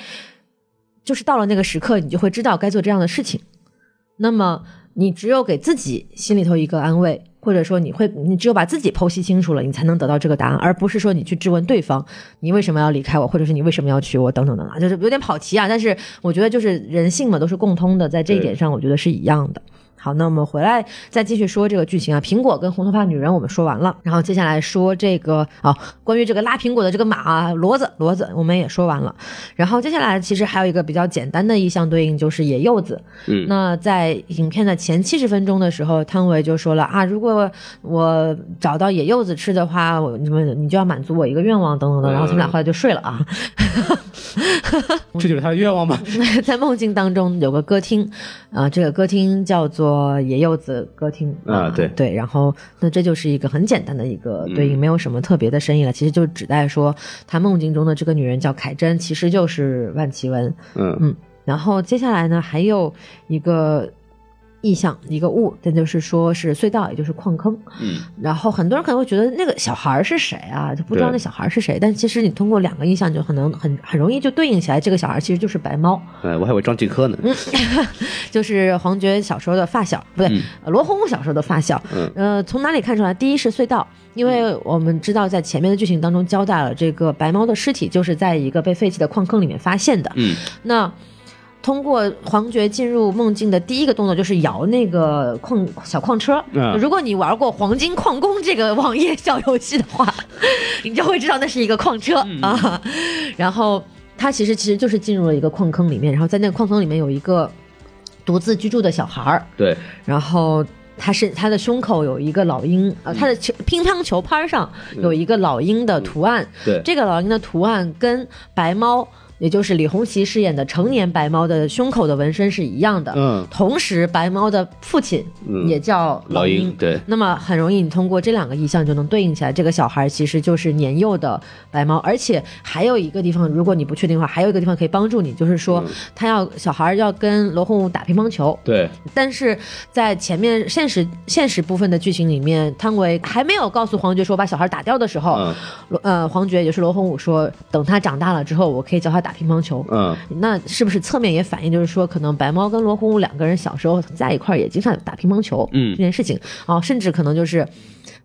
S1: 就是到了那个时刻，你就会知道该做这样的事情。那么你只有给自己心里头一个安慰，或者说你会，你只有把自己剖析清楚了，你才能得到这个答案，而不是说你去质问对方，你为什么要离开我，或者是你为什么要娶我，等等等等，就是有点跑题啊。但是我觉得就是人性嘛，都是共通的，在这一点上，我觉得是一样的。好，那我们回来再继续说这个剧情啊。苹果跟红头发女人我们说完了，然后接下来说这个啊，关于这个拉苹果的这个马啊，骡子，骡子我们也说完了。然后接下来其实还有一个比较简单的意象对应，就是野柚子。
S2: 嗯
S1: 那在影片的前七十分钟的时候，汤唯就说了啊，如果我找到野柚子吃的话，我你们你就要满足我一个愿望，等等等。然后他们俩后来就睡了啊。
S2: 这就是他的愿望吗？
S1: 在梦境当中有个歌厅，啊、这个歌厅叫做野柚子歌厅。
S2: 啊对。
S1: 对，然后那这就是一个很简单的一个对应，
S2: 嗯。
S1: 没有什么特别的深意了，其实就指代说他梦境中的这个女人叫凯珍，其实就是万绮雯，
S2: 嗯。
S1: 嗯，然后接下来呢还有一个。意象一个物，这就是说是隧道，也就是矿坑。
S2: 嗯
S1: 然后很多人可能会觉得那个小孩是谁啊？就不知道那小孩是谁。但其实你通过两个意象，就可能很很容易就对应起来，这个小孩其实就是白猫。
S2: 哎，我还以为张继科呢。
S1: 就是黄觉小时候的发小，不对，罗红小时候的发小。
S2: 嗯
S1: 呃，从哪里看出来？第一是隧道，因为我们知道在前面的剧情当中交代了，这个白猫的尸体就是在一个被废弃的矿坑里面发现的。
S2: 嗯
S1: 那通过黄觉进入梦境的第一个动作就是摇那个矿小矿车。
S2: 嗯。
S1: 如果你玩过《黄金矿工》这个网页小游戏的话，你就会知道那是一个矿车、啊。然后他其实其实就是进入了一个矿坑里面，然后在那个矿坑里面有一个独自居住的小孩儿，
S2: 对，
S1: 然后他是他的胸口有一个老鹰，呃，他的球乒乓球拍上有一个老鹰的图案，
S2: 对。
S1: 这个老鹰的图案跟白猫。也就是李红旗饰演的成年白猫的胸口的纹身是一样的，
S2: 嗯。
S1: 同时白猫的父亲
S2: 嗯
S1: 也叫
S2: 老
S1: 鹰，
S2: 鹰对。
S1: 那么很容易你通过这两个意象就能对应起来，这个小孩其实就是年幼的白猫，而且还有一个地方，如果你不确定的话，还有一个地方可以帮助你，就是说
S2: 嗯
S1: 他要小孩要跟罗红武打乒乓球，
S2: 对，
S1: 但是在前面现实现实部分的剧情里面，汤唯还没有告诉黄觉说把小孩打掉的时候，呃黄觉也就是罗红武说，等他长大了之后，我可以教他打乒乓球。
S2: 嗯
S1: 那是不是侧面也反映，就是说，可能白猫跟罗红武两个人小时候在一块儿也经常打乒乓球，
S2: 嗯
S1: 这件事情哦，甚至可能就是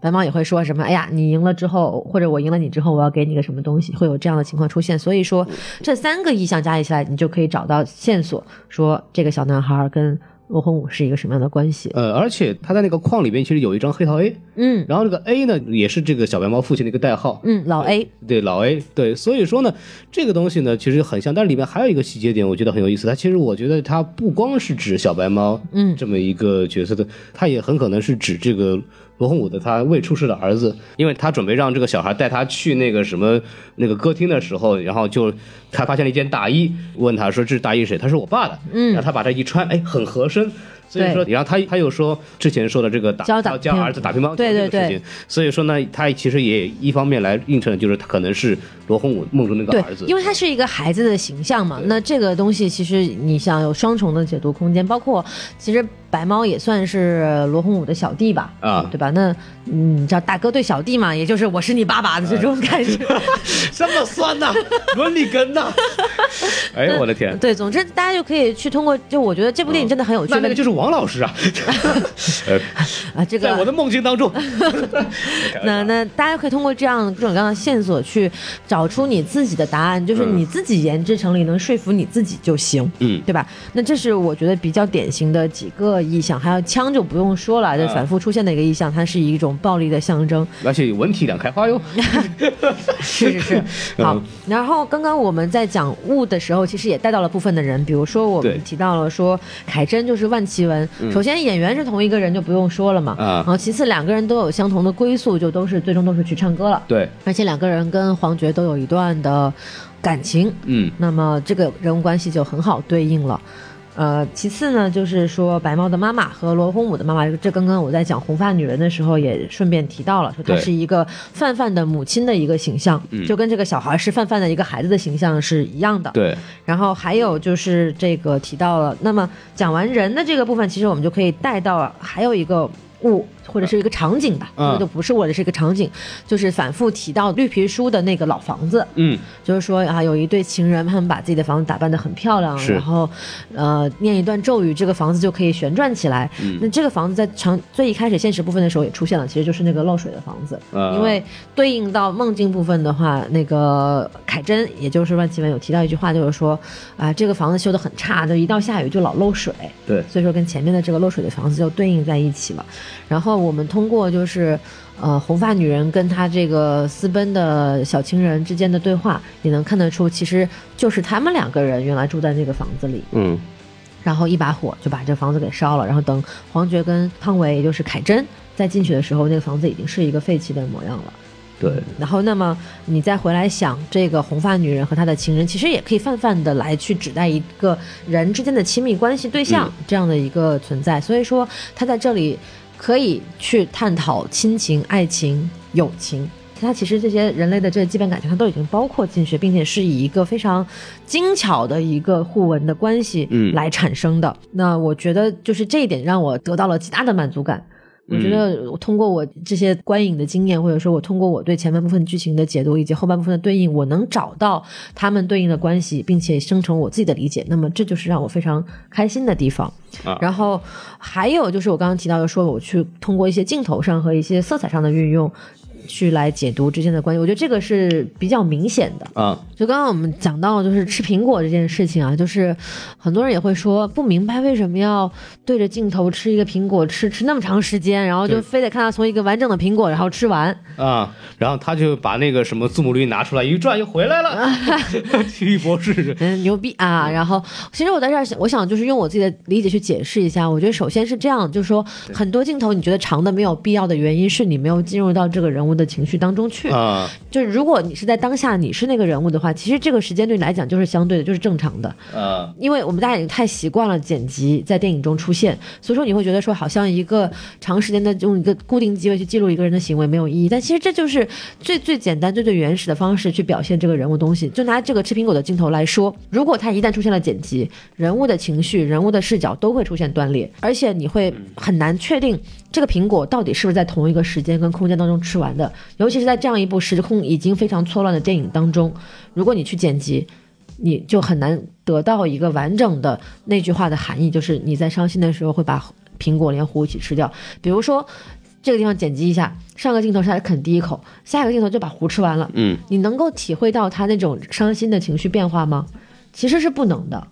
S1: 白猫也会说什么，哎呀，你赢了之后，或者我赢了你之后，我要给你个什么东西，会有这样的情况出现。所以说，这三个意象加起来，你就可以找到线索，说这个小男孩跟罗红武是一个什么样的关系。
S2: 呃，而且他在那个框里边其实有一张黑桃 A，
S1: 嗯
S2: 然后这个 A 呢也是这个小白猫父亲的一个代号。
S1: 嗯，老 A，
S2: 对老 A，对，所以说呢，这个东西呢其实很像，但是里面还有一个细节点，我觉得很有意思。它其实我觉得它不光是指小白猫，
S1: 嗯
S2: 这么一个角色的，它也很可能是指这个罗洪武的他未出世的儿子，因为他准备让这个小孩带他去那个什么那个歌厅的时候，然后就他发现了一件大衣，问他说这是大衣谁？他说我爸的，嗯，然后他把这一穿，哎，很合身。所以说，然后他他又说之前说的这个打
S1: 教打
S2: 教儿子打乒乓球
S1: 对对
S2: 这个事情，所以说呢，他其实也一方面来映衬的就是他可能是罗洪武梦中那个儿子，，
S1: 因为他是一个孩子的形象嘛，那这个东西其实你想有双重的解读空间，包括其实白猫也算是罗洪武的小弟吧，
S2: 啊
S1: 对吧？那嗯，你知道大哥对小弟嘛，也就是我是你爸爸的这种感觉。
S2: 这么酸呐、伦理根呐、哎呦我的天！
S1: 对，总之大家就可以去通过，就我觉得这部电影真的很有趣的
S2: 那那个就是王老师啊，呃，
S1: 啊，这个
S2: 在我的梦境当中，
S1: 那那大家可以通过这样各种各样的线索去找出你自己的答案，就是
S2: 嗯
S1: 你自己研制成理，能说服你自己就行，
S2: 嗯
S1: 对吧？那这是我觉得比较典型的几个意象，还有枪就不用说了，这
S2: 啊
S1: 反复出现的一个意象，它是一种暴力的象征。
S2: 而且文体两开花哟。
S1: 是 是是，好
S2: 嗯。
S1: 然后刚刚我们在讲物的时候，其实也带到了部分的人，比如说我们提到了说凯珍就是万绮雯，首先演员是同一个人就不用说了嘛，
S2: 啊。
S1: 然后其次两个人都有相同的归宿，就都是最终都是去唱歌了，
S2: 对，
S1: 而且两个人跟黄觉都有一段的感情，
S2: 嗯。
S1: 那么这个人物关系就很好对应了。呃，其次呢，就是说白猫的妈妈和罗红武的妈妈，这刚刚我在讲红发女人的时候也顺便提到了，说她是一个范范的母亲的一个形象，就跟这个小孩是范范的一个孩子的形象是一样的。
S2: 对，
S1: 然后还有就是这个提到了，那么讲完人的这个部分，其实我们就可以带到还有一个物或者是一个场景吧，
S2: 嗯。
S1: 这个就不是我的，是一个场景，就是反复提到绿皮书的那个老房子，
S2: 嗯。
S1: 就是说啊，有一对情人，他们把自己的房子打扮得很漂亮，然后呃念一段咒语，这个房子就可以旋转起来。
S2: 嗯。
S1: 那这个房子在长最一开始现实部分的时候也出现了，其实就是那个漏水的房子，
S2: 啊。
S1: 因为对应到梦境部分的话，那个凯珍也就是万绮雯有提到一句话，就是说啊、这个房子修得很差，就一到下雨就老漏水。
S2: 对，
S1: 所以说跟前面的这个漏水的房子就对应在一起了。然后我们通过就是呃红发女人跟她这个私奔的小情人之间的对话，也能看得出，其实就是他们两个人原来住在那个房子里，
S2: 嗯
S1: 然后一把火就把这房子给烧了。然后等黄觉跟汤唯，也就是凯珍再进去的时候，那个房子已经是一个废弃的模样了。
S2: 对，
S1: 然后，那么你再回来想，这个红发女人和她的情人，其实也可以泛泛的来去指代一个人之间的亲密关系对象、
S2: 嗯
S1: 这样的一个存在。所以说，他在这里可以去探讨亲情、爱情、友情。它其实这些人类的这些基本感情，它都已经包括进去，并且是以一个非常精巧的一个互文的关系
S2: 嗯
S1: 来产生的。那我觉得就是这一点让我得到了极大的满足感。我觉得我通过我这些观影的经验，或者说我通过我对前半部分剧情的解读以及后半部分的对应，我能找到他们对应的关系，并且生成我自己的理解。那么这就是让我非常开心的地方。
S2: 啊
S1: 然后还有就是我刚刚提到的，说我去通过一些镜头上和一些色彩上的运用。去来解读之间的关系，我觉得这个是比较明显的。
S2: 啊，
S1: 就刚刚我们讲到就是吃苹果这件事情啊，就是很多人也会说不明白为什么要对着镜头吃一个苹果吃吃那么长时间，然后就非得看他从一个完整的苹果然后吃完。
S2: 啊，然后他就把那个什么字母律拿出来，一转又回来了，奇异博士，
S1: 嗯，牛逼啊！然后，其实我在这儿想，我想就是用我自己的理解去解释一下。我觉得首先是这样，就是说很多镜头你觉得长的没有必要的原因是你没有进入到这个人物的情绪当中去。
S2: 啊，
S1: 就是如果你是在当下你是那个人物的话，其实这个时间对你来讲就是相对的，就是正常的。
S2: 啊，
S1: 因为我们大家已经太习惯了剪辑在电影中出现，所以说你会觉得说好像一个长时间的用一个固定机位去记录一个人的行为没有意义，但其实这就是最最简单、最最原始的方式去表现这个人物东西。就拿这个吃苹果的镜头来说，如果它一旦出现了剪辑，人物的情绪、人物的视角都会出现断裂，而且你会很难确定这个苹果到底是不是在同一个时间跟空间当中吃完的，尤其是在这样一部时空已经非常错乱的电影当中，如果你去剪辑。你就很难得到一个完整的那句话的含义，就是你在伤心的时候会把苹果连核一起吃掉。比如说这个地方剪辑一下，上个镜头是他啃第一口，下一个镜头就把核吃完了。
S2: 嗯，
S1: 你能够体会到他那种伤心的情绪变化吗？其实是不能的。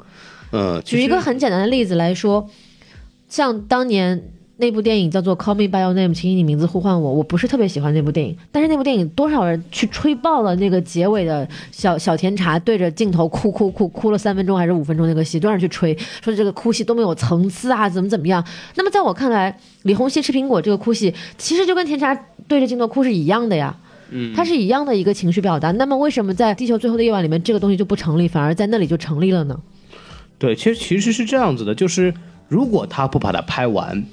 S2: 呃，
S1: 举一个很简单的例子来说，像当年那部电影叫做《Call Me by Your Name》，请以你名字呼唤我。我不是特别喜欢那部电影，但是那部电影多少人去吹爆了那个结尾的小小甜茶对着镜头哭哭哭哭了三分钟还是五分钟那个戏，多少人去吹说这个哭戏多么有层次啊，怎么怎么样。那么在我看来，李红熙吃苹果这个哭戏其实就跟甜茶对着镜头哭是一样的呀。嗯，它是一样的一个情绪表达。那么为什么在《地球最后的夜晚》里面这个东西就不成立，反而在那里就成立了呢？
S2: 对，其实其实是这样子的，就是如果他不把它拍完，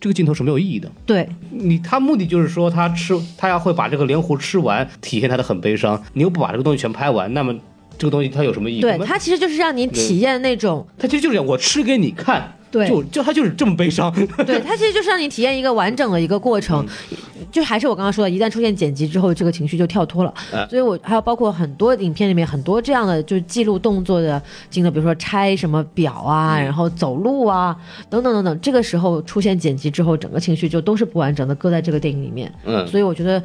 S2: 这个镜头是没有意义的。
S1: 对
S2: 你，他目的就是说他吃，他要会把这个莲糊吃完，体现他的很悲伤。你又不把这个东西全拍完，那么这个东西它有什么意义？
S1: 对，它其实就是让你体验那种，
S2: 它其实就是这样，我吃给你看。
S1: 对，
S2: 就就他就是这么悲伤。
S1: 对他其实就是让你体验一个完整的一个过程，就还是我刚刚说的，一旦出现剪辑之后，这个情绪就跳脱了。所以我还有包括很多影片里面很多这样的，就是记录动作的镜头，比如说拆什么表啊，然后走路啊，等等等等。这个时候出现剪辑之后，整个情绪就都是不完整的，搁在这个电影里面。
S2: 嗯，
S1: 所以我觉得。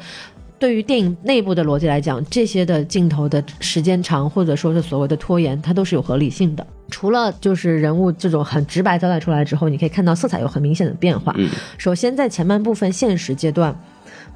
S1: 对于电影内部的逻辑来讲，这些的镜头的时间长，或者说是所谓的拖延，它都是有合理性的。除了就是人物这种很直白交代出来之后，你可以看到色彩有很明显的变化。首先在前半部分现实阶段，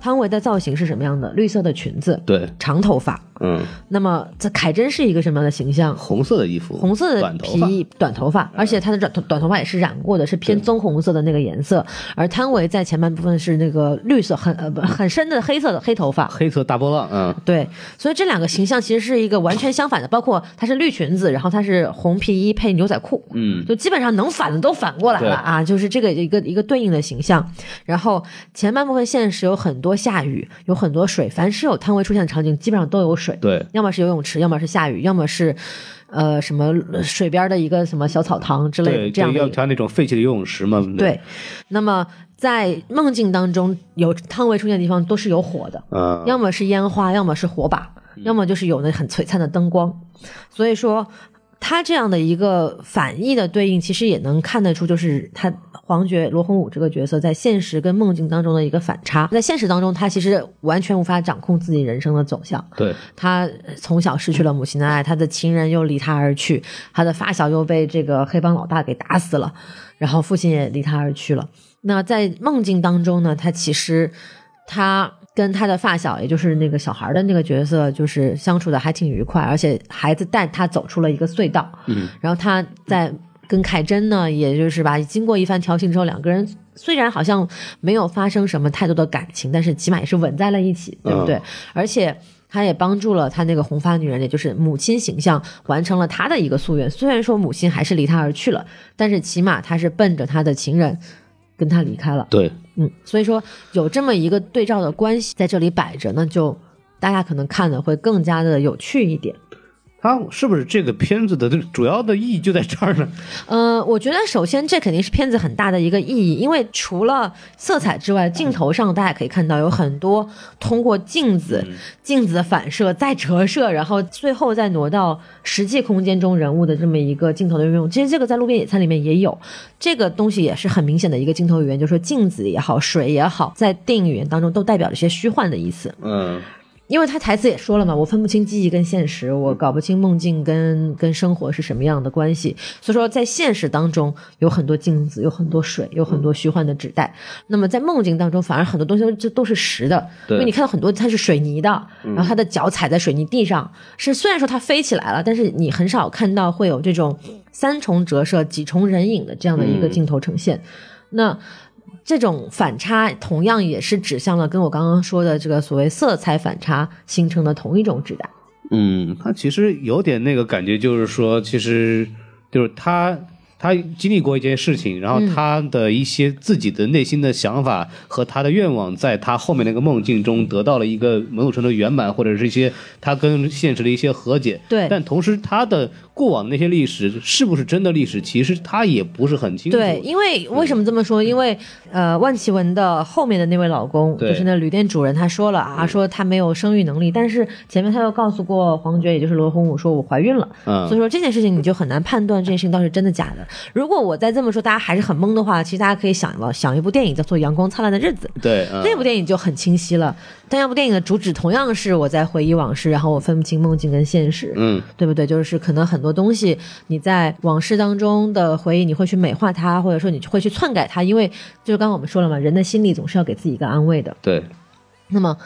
S1: 汤唯的造型是什么样的？绿色的裙子，
S2: 对，
S1: 长头发。
S2: 嗯，
S1: 那么这凯珍是一个什么样的形象？
S2: 红色的衣服，
S1: 红色的皮衣，短头发，而且她的短头短头发也是染过的，是偏棕红色的那个颜色。而汤唯在前半部分是那个绿色，很呃不很深的黑色的黑头发，
S2: 黑色大波浪，嗯，
S1: 对。所以这两个形象其实是一个完全相反的，包括她是绿裙子，然后她是红皮衣配牛仔裤，
S2: 嗯，
S1: 就基本上能反的都反过来了啊，就是这个一个一个对应的形象。然后前半部分现实有很多下雨，有很多水，凡是有汤唯出现的场景，基本上都有水，
S2: 对，
S1: 要么是。游泳池，要么是下雨，要么是，呃，什么水边的一个什么小草堂之类的，这样
S2: 要他那种废弃的游泳池嘛。
S1: 对，那么在梦境当中有汤唯出现的地方都是有火的，
S2: 嗯，
S1: 要么是烟花，要么是火把，要么就是有那很璀璨的灯光，所以说。他这样的一个反义的对应，其实也能看得出，就是他黄觉罗红武这个角色在现实跟梦境当中的一个反差。在现实当中，他其实完全无法掌控自己人生的走向。
S2: 对，
S1: 他从小失去了母亲的爱，他的情人又离他而去，他的发小又被这个黑帮老大给打死了，然后父亲也离他而去了。那在梦境当中呢，他其实他。跟他的发小，也就是那个小孩的那个角色，就是相处的还挺愉快，而且孩子带他走出了一个隧道。
S2: 嗯，
S1: 然后他在跟凯珍呢，也就是吧，经过一番调情之后，两个人虽然好像没有发生什么太多的感情，但是起码也是吻在了一起，对不对？而且他也帮助了他那个红发女人，也就是母亲形象，完成了他的一个夙愿。虽然说母亲还是离他而去了，但是起码他是奔着他的情人。跟他离开了，
S2: 对，
S1: 嗯，所以说有这么一个对照的关系在这里摆着，那就大家可能看的会更加的有趣一点。
S2: 它是不是这个片子的主要的意义就在这儿呢？
S1: 呃，我觉得首先这肯定是片子很大的一个意义，因为除了色彩之外，镜头上大家可以看到有很多通过镜子、镜子的反射再折射，然后最后再挪到实际空间中人物的这么一个镜头的运用。其实这个在《路边野餐》里面也有，这个东西也是很明显的一个镜头语言，就是说镜子也好，水也好，在电影语言当中都代表了一些虚幻的意思。
S2: 嗯。
S1: 因为他台词也说了嘛，我分不清记忆跟现实，我搞不清梦境跟跟生活是什么样的关系。所以说，在现实当中有很多镜子，有很多水，有很多虚幻的纸袋。那么在梦境当中，反而很多东西这都是实的，因为你看到很多它是水泥的，然后他的脚踩在水泥地上，是虽然说它飞起来了，但是你很少看到会有这种三重折射、几重人影的这样的一个镜头呈现。那。这种反差同样也是指向了跟我刚刚说的这个所谓色彩反差形成的同一种质感。
S2: 嗯，它其实有点那个感觉，就是说，其实就是它。他经历过一件事情，然后他的一些自己的内心的想法和他的愿望，在他后面那个梦境中得到了一个某种程度圆满，或者是一些他跟现实的一些和解。
S1: 对，
S2: 但同时他的过往那些历史是不是真的历史，其实他也不是很清楚。
S1: 对，因为为什么这么说？因为呃，万绮雯的后面的那位老公，就是那旅店主人，他说了啊，说他没有生育能力，但是前面他又告诉过黄觉，也就是罗红武，说我怀孕了。嗯，所以说这件事情你就很难判断这件事情到底是真的假的。如果我再这么说，大家还是很懵的话，其实大家可以想了想一部电影叫做《阳光灿烂的日子》。
S2: 对，嗯
S1: 那部电影就很清晰了，但那部电影的主旨同样是我在回忆往事，然后我分不清梦境跟现实，
S2: 嗯
S1: 对不对？就是可能很多东西你在往事当中的回忆，你会去美化它，或者说你会去篡改它，因为就是刚刚我们说了嘛，人的心里总是要给自己一个安慰的。
S2: 对，
S1: 那么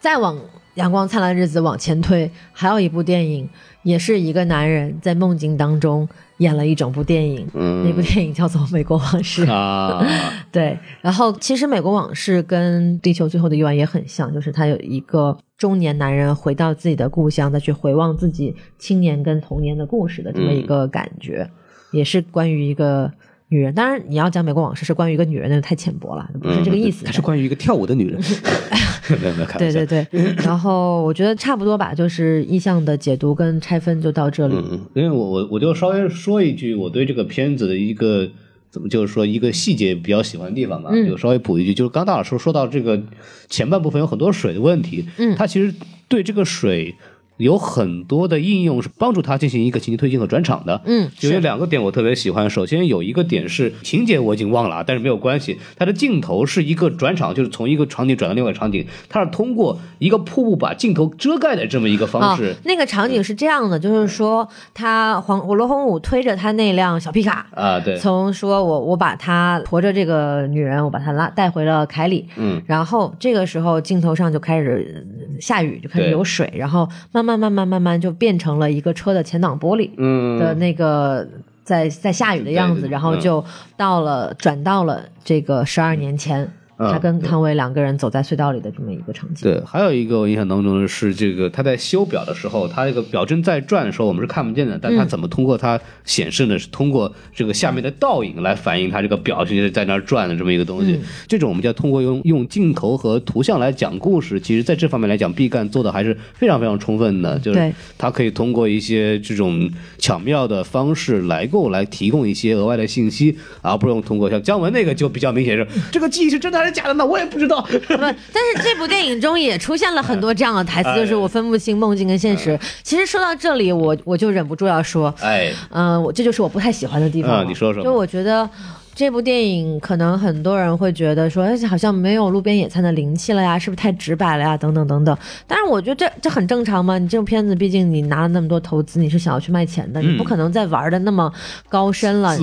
S1: 再往阳光灿烂的日子往前推，还有一部电影，也是一个男人在梦境当中演了一整部电影，
S2: 嗯
S1: 那部电影叫做《美国往事》。
S2: 啊，
S1: 对，然后其实《美国往事》跟《地球最后的夜晚》也很像，就是他有一个中年男人回到自己的故乡，再去回望自己青年跟童年的故事的这么一个感觉，也是关于一个女人。当然，你要讲《美国往事》是关于一个女人，那就太浅薄了，不是这个意思。
S2: 它是关于一个跳舞的女人，没有没有开玩笑
S1: 对对对，然后我觉得差不多吧，就是意象的解读跟拆分就到这里。
S2: 嗯，因为我我我就稍微说一句，我对这个片子的一个怎么就是说一个细节比较喜欢的地方吧，
S1: 嗯
S2: 就稍微补一句，就是刚大老师说到这个前半部分有很多水的问题，
S1: 嗯
S2: 他其实对这个水。有很多的应用是帮助他进行一个情节推进和转场的，
S1: 嗯
S2: 就有两个点我特别喜欢。首先有一个点是情节我已经忘了啊，但是没有关系，它的镜头是一个转场，就是从一个场景转到另外一个场景，它是通过一个瀑布把镜头遮盖的这么一个方式。
S1: 哦，那个场景是这样的，就是说他黄罗洪武推着他那辆小皮卡，
S2: 啊，对，
S1: 从说我我把他驮着这个女人，我把她拉带回了凯里，
S2: 嗯，
S1: 然后这个时候镜头上就开始呃下雨，就开始有水，然后慢慢慢慢慢慢就变成了一个车的前挡玻璃
S2: 嗯。
S1: 的那个在在下雨的样子，然后就到了转到了这个十二年前，
S2: 嗯
S1: 他跟汤唯两个人走在隧道里的这么一个场景。
S2: 对，还有一个我印象当中的是，这个他在修表的时候，他这个表针在转的时候，我们是看不见的，但
S1: 嗯
S2: 他怎么通过它显示呢？是通过这个下面的倒影来反映他这个表现在那儿转的这么一个东西。
S1: 嗯
S2: 这种我们叫通过用用镜头和图像来讲故事，其实在这方面来讲，毕赣做的还是非常非常充分的，就是
S1: 对
S2: 他可以通过一些这种巧妙的方式来够来提供一些额外的信息，而不用通过像姜文那个就比较明显是 这个记忆是真的还是假的呢？我也不知道。
S1: 不，但是这部电影中也出现了很多这样的台词，
S2: 哎
S1: 就是我分不清梦境跟现实。其实说到这里，我我就忍不住要说，
S2: 哎，
S1: 嗯、我这就是我不太喜欢的地方
S2: 你说说
S1: 就我觉得这部电影，可能很多人会觉得说，哎，好像没有路边野餐的灵气了呀，是不是太直白了呀？等等等等。但是我觉得这这很正常嘛。你这种片子，毕竟你拿了那么多投资，你是想要去卖钱的，你不可能再玩的那么高深了。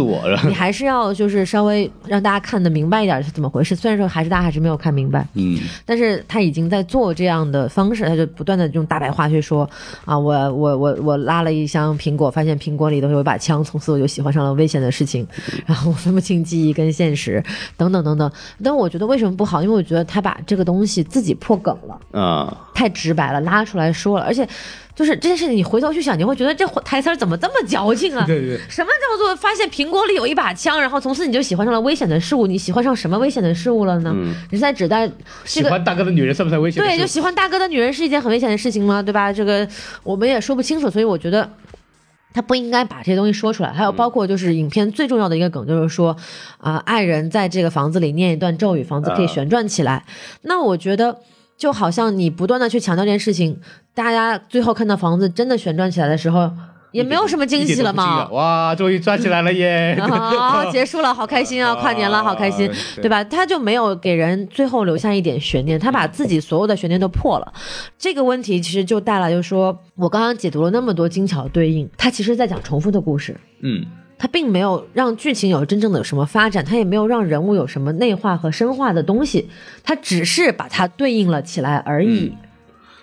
S1: 你还是要就是稍微让大家看得明白一点是怎么回事。虽然说还是大家还是没有看明白，
S2: 嗯。
S1: 但是他已经在做这样的方式，他就不断的用大白话去说啊，我我我我拉了一箱苹果，发现苹果里头有一把枪，从此我就喜欢上了危险的事情，然后我分不清记忆跟现实，等等等等。但我觉得为什么不好？因为我觉得他把这个东西自己破梗了，
S2: 啊，
S1: 太直白了，拉出来说了，而且。就是这件事情，你回头去想，你会觉得这台词儿怎么这么矫情啊？
S2: 对对
S1: 什么叫做发现苹果里有一把枪，然后从此你就喜欢上了危险的事物？你喜欢上什么危险的事物了呢？
S2: 嗯
S1: 你是在指代这个
S2: 喜欢大哥的女人算不算危险？
S1: 对，就喜欢大哥的女人是一件很危险的事情吗？对吧？这个我们也说不清楚，所以我觉得。他不应该把这些东西说出来，还有包括就是影片最重要的一个梗，就是说，啊、爱人在这个房子里念一段咒语，房子可以旋转起来。那我觉得，就好像你不断的去强调这件事情，大家最后看到房子真的旋转起来的时候，也没有什么惊喜了嘛。
S2: 哇，终于转起来了耶！
S1: 啊，结束了，好开心啊！跨年了，好开心
S2: 啊，对
S1: 对吧？他就没有给人最后留下一点悬念，他把自己所有的悬念都破了。这个问题其实就带来，就是说我刚刚解读了那么多精巧的对应，他其实在讲重复的故事。
S2: 嗯，
S1: 他并没有让剧情有真正的有什么发展，他也没有让人物有什么内化和深化的东西，他只是把它对应了起来而已。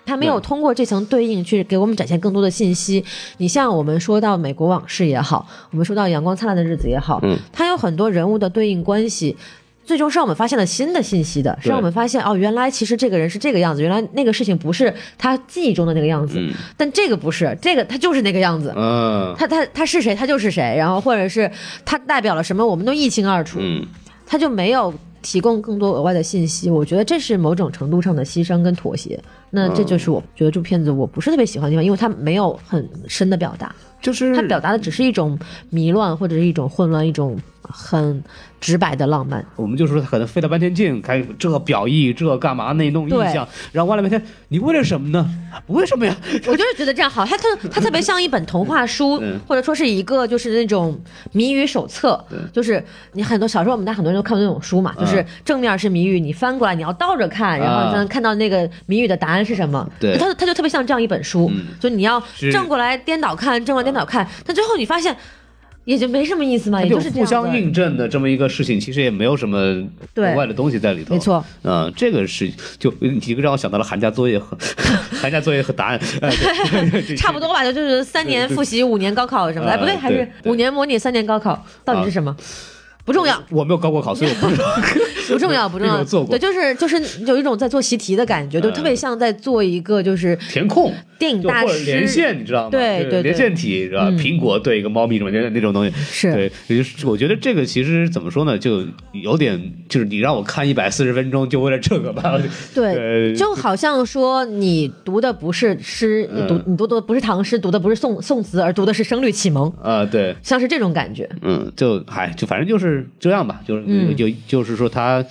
S1: 它没有通过这层对应去给我们展现更多的信息。你像我们说到美国往事也好，我们说到阳光灿烂的日子也好，
S2: 嗯
S1: 它有很多人物的对应关系。最终是让我们发现了新的信息的，是让我们发现哦，原来其实这个人是这个样子，原来那个事情不是他记忆中的那个样子，
S2: 嗯
S1: 但这个不是，这个他就是那个样子。
S2: 嗯
S1: 他他他是谁，他就是谁，然后或者是他代表了什么，我们都一清二楚，
S2: 嗯，
S1: 他就没有提供更多额外的信息。我觉得这是某种程度上的牺牲跟妥协。那这就是我觉得这部片子我不是特别喜欢的地方，因为它没有很深的表达，
S2: 就是
S1: 它表达的只是一种迷乱或者是一种混乱，一种很直白的浪漫。
S2: 我们就说他可能费了半天劲，开这表意这干嘛那弄意象，然后完了半天，你为了什么呢？不 为什么呀？
S1: 我就是觉得这样好，他特他特别像一本童话书
S2: 嗯，
S1: 或者说是一个就是那种谜语手册，就是你很多小时候我们家很多人都看过那种书嘛，就是正面是谜语，你翻过来你要倒着看，然后才能看到那个谜语的答案是什么。
S2: 对
S1: 他他就特别像这样一本书，就你要正过来颠倒看，正过来颠倒看，但最后你发现也就没什么意思嘛，也
S2: 就是互。相印证的这么一个事情，其实也没有什么
S1: 对
S2: 额外的东西在里头。
S1: 没错，
S2: 嗯，这个是就一个让我想到了寒假作业和 寒假作业和答案，
S1: 差不多吧，就就是三年复习，五年高考什么的，
S2: 啊
S1: 哎，不对，还是五年模拟，三年高考，到底是什么？不重要，
S2: 我没有高过考，所以我不知道。
S1: 不重要，不重要。
S2: 做过
S1: 对，就是就是有一种在做习题的感觉，就特别像在做一个就是
S2: 填空，
S1: 电影大师
S2: 连线，你知道吗？
S1: 对对对
S2: 连线题是吧？
S1: 嗯
S2: 苹果对一个猫咪什么的那种东西，
S1: 是
S2: 对，就是我觉得这个其实怎么说呢，就有点就是你让我看一百四十分钟，就为了这个吧？
S1: 对，
S2: 呃
S1: 就好像说你读的不是诗，你读你读的不是唐诗，读的不是宋宋词，而读的是《声律启蒙》，
S2: 啊，对，
S1: 像是这种感觉。
S2: 嗯，就嗨，就反正就是这样吧，就是、
S1: 嗯
S2: 就就是说他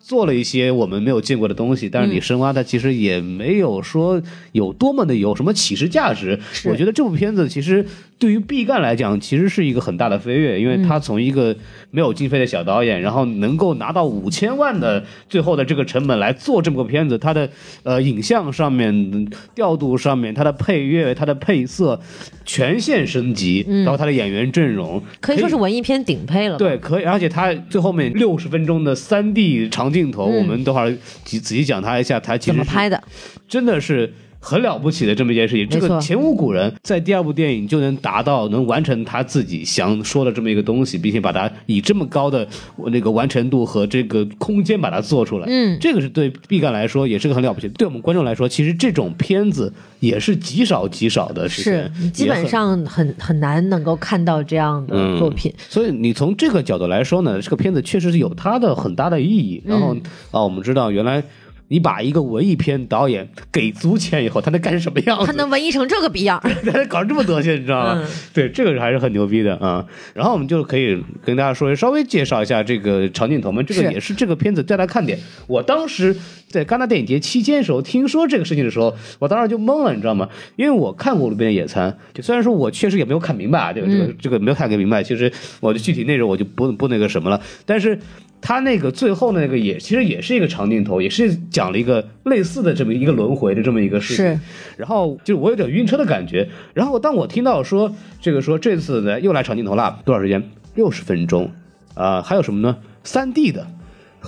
S2: 做了一些我们没有见过的东西，但是
S1: 嗯。
S2: 你深挖它，其实也没有说有多么的有什么启示价值。我觉得这部片子其实对于毕赣来讲，其实是一个很大的飞跃，因为他从一个没有经费的小导演，然后能够拿到五千万的最后的这个成本来做这么个片子，他的呃影像上面、调度上面、他的配乐、他的配色全线升级，然后他的演员阵容
S1: 嗯可以说是文艺片顶配了。，
S2: 对，可以，而且他最后面六十分钟的三 D 长镜头，
S1: 嗯
S2: 我们等会儿仔仔细讲他一下，他其实
S1: 怎么拍的？
S2: 真的是很了不起的这么一件事情。这个前无古人，在第二部电影就能达到能完成他自己想说的这么一个东西，并且把它以这么高的那个完成度和这个空间把它做出来。
S1: 嗯
S2: 这个是对毕赣来说也是个很了不起。对我们观众来说，其实这种片子也是极少极少的事情，
S1: 是基本上很很难能够看到这样的作品。
S2: 所以你从这个角度来说呢，这个片子确实是有它的很大的意义。然后
S1: 嗯
S2: 啊，我们知道原来你把一个文艺片导演给足钱以后，他能干成什么样子？
S1: 他能文艺成这个逼样儿，
S2: 他能搞成这么德行，你知道吗？
S1: 嗯
S2: 对，这个还是很牛逼的啊。然后我们就可以跟大家说，稍微介绍一下这个长镜头们，这个也是这个片子最大的看点。我当时在戛纳电影节期间的时候，听说这个事情的时候，我当时就懵了，你知道吗？因为我看过《路边的野餐》，就虽然说我确实也没有看明白啊，这个这个
S1: 嗯
S2: 这个没有看明白，其实我的具体内容我就不不那个什么了，但是。他那个最后那个也其实也是一个长镜头，也是讲了一个类似的这么一个轮回的这么一个事情。
S1: 是
S2: 然后就是我有点晕车的感觉。然后当我听到说这个说这次呢又来长镜头了，多少时间？六十分钟啊、还有什么呢？三 D 的。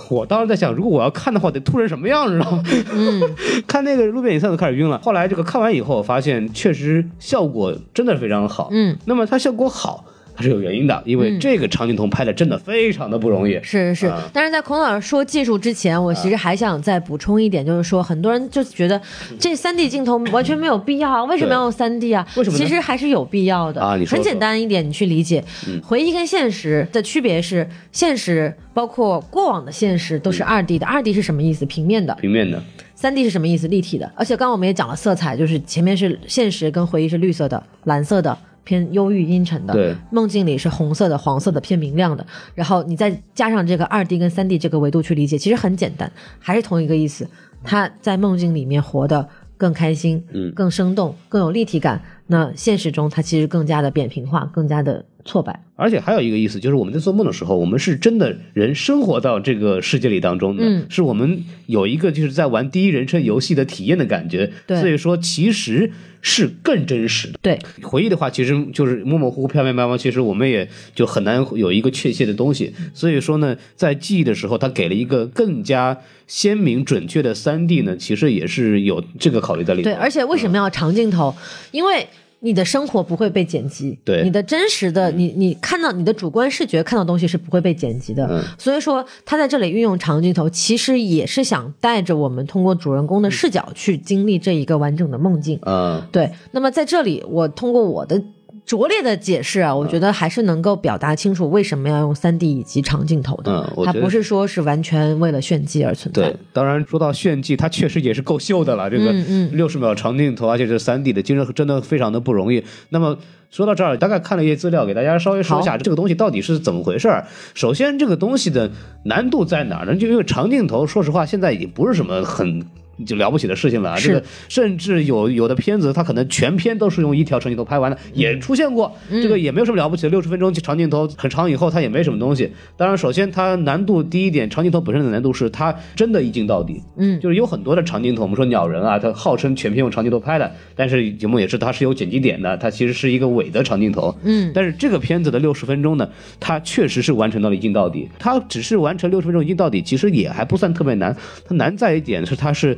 S2: 我当时在想，如果我要看的话，得吐成什么样，知道吗？嗯，看那个路边野餐都开始晕了。后来这个看完以后，发现确实效果真的非常好。
S1: 嗯，
S2: 那么它效果好，它是有原因的，因为这个长镜头拍的真的非常的不容易。
S1: 是是
S2: 啊。
S1: 但是在孔老师说技术之前，我其实还想再补充一点，就是说很多人就觉得这三 D 镜头 完全没有必要啊，为什么要用三 D 啊？
S2: 为什么
S1: 其实还是有必要的
S2: 啊你说说
S1: 很简单一点，你去理解，回忆跟现实的区别是，现实包括过往的现实都是二 D 的，二 D 是什么意思？平面的。
S2: 平面的，
S1: 三 D 是什么意思？立体的。而且刚刚我们也讲了色彩，就是前面是现实跟回忆是绿色的、蓝色的，偏忧郁阴沉的。
S2: 对，
S1: 梦境里是红色的、黄色的，偏明亮的。然后你再加上这个二 D 跟三 D 这个维度去理解，其实很简单，还是同一个意思。他在梦境里面活得更开心，
S2: 嗯
S1: 更生动，更有立体感。那现实中他其实更加的扁平化，更加的挫败。
S2: 而且还有一个意思，就是我们在做梦的时候，我们是真的人生活到这个世界里当中的，
S1: 嗯
S2: 是我们有一个就是在玩第一人称游戏的体验的感觉。
S1: 对
S2: 所以说其实是更真实的。
S1: 对，
S2: 回忆的话，其实就是模模糊糊、飘飘渺渺，其实我们也就很难有一个确切的东西。所以说呢，在记忆的时候，它给了一个更加鲜明、准确的三 D 呢，其实也是有这个考虑在里面。
S1: 对，而且为什么要长镜头？因为你的生活不会被剪辑，
S2: 对。
S1: 你的真实的，你你看到你的主观视觉看到东西是不会被剪辑的。
S2: 嗯。
S1: 所以说他在这里运用长镜头，其实也是想带着我们通过主人公的视角去经历这一个完整的梦境。
S2: 嗯，
S1: 对，那么在这里，我通过我的拙劣的解释啊，我觉得还是能够表达清楚为什么要用三 D 以及长镜头的。它
S2: 嗯它
S1: 不是说是完全为了炫技而存在
S2: 对。，当然说到炫技，它确实也是够秀的了。这个六十秒长镜头，而且是三 D 的，真的真的非常的不容易。那么说到这儿，大概看了一些资料，给大家稍微说一下这个东西到底是怎么回事儿。首先，这个东西的难度在哪儿呢？就因为长镜头，说实话，现在已经不是什么很。就了不起的事情了这个甚至有有的片子，它可能全片都是用一条长镜头拍完的，也出现过。这个也没有什么了不起的，六十分钟长镜头很长以后，它也没什么东西。当然，首先它难度第一点，长镜头本身的难度是它真的一镜到底。
S1: 嗯
S2: 就是有很多的长镜头，我们说鸟人啊，它号称全片用长镜头拍的，但是节目也是它是有剪辑点的，它其实是一个伪的长镜头。
S1: 嗯，
S2: 但是这个片子的六十分钟呢，它确实是完成到了一镜到底。它只是完成六十分钟一镜到底，其实也还不算特别难。它难在一点是它是。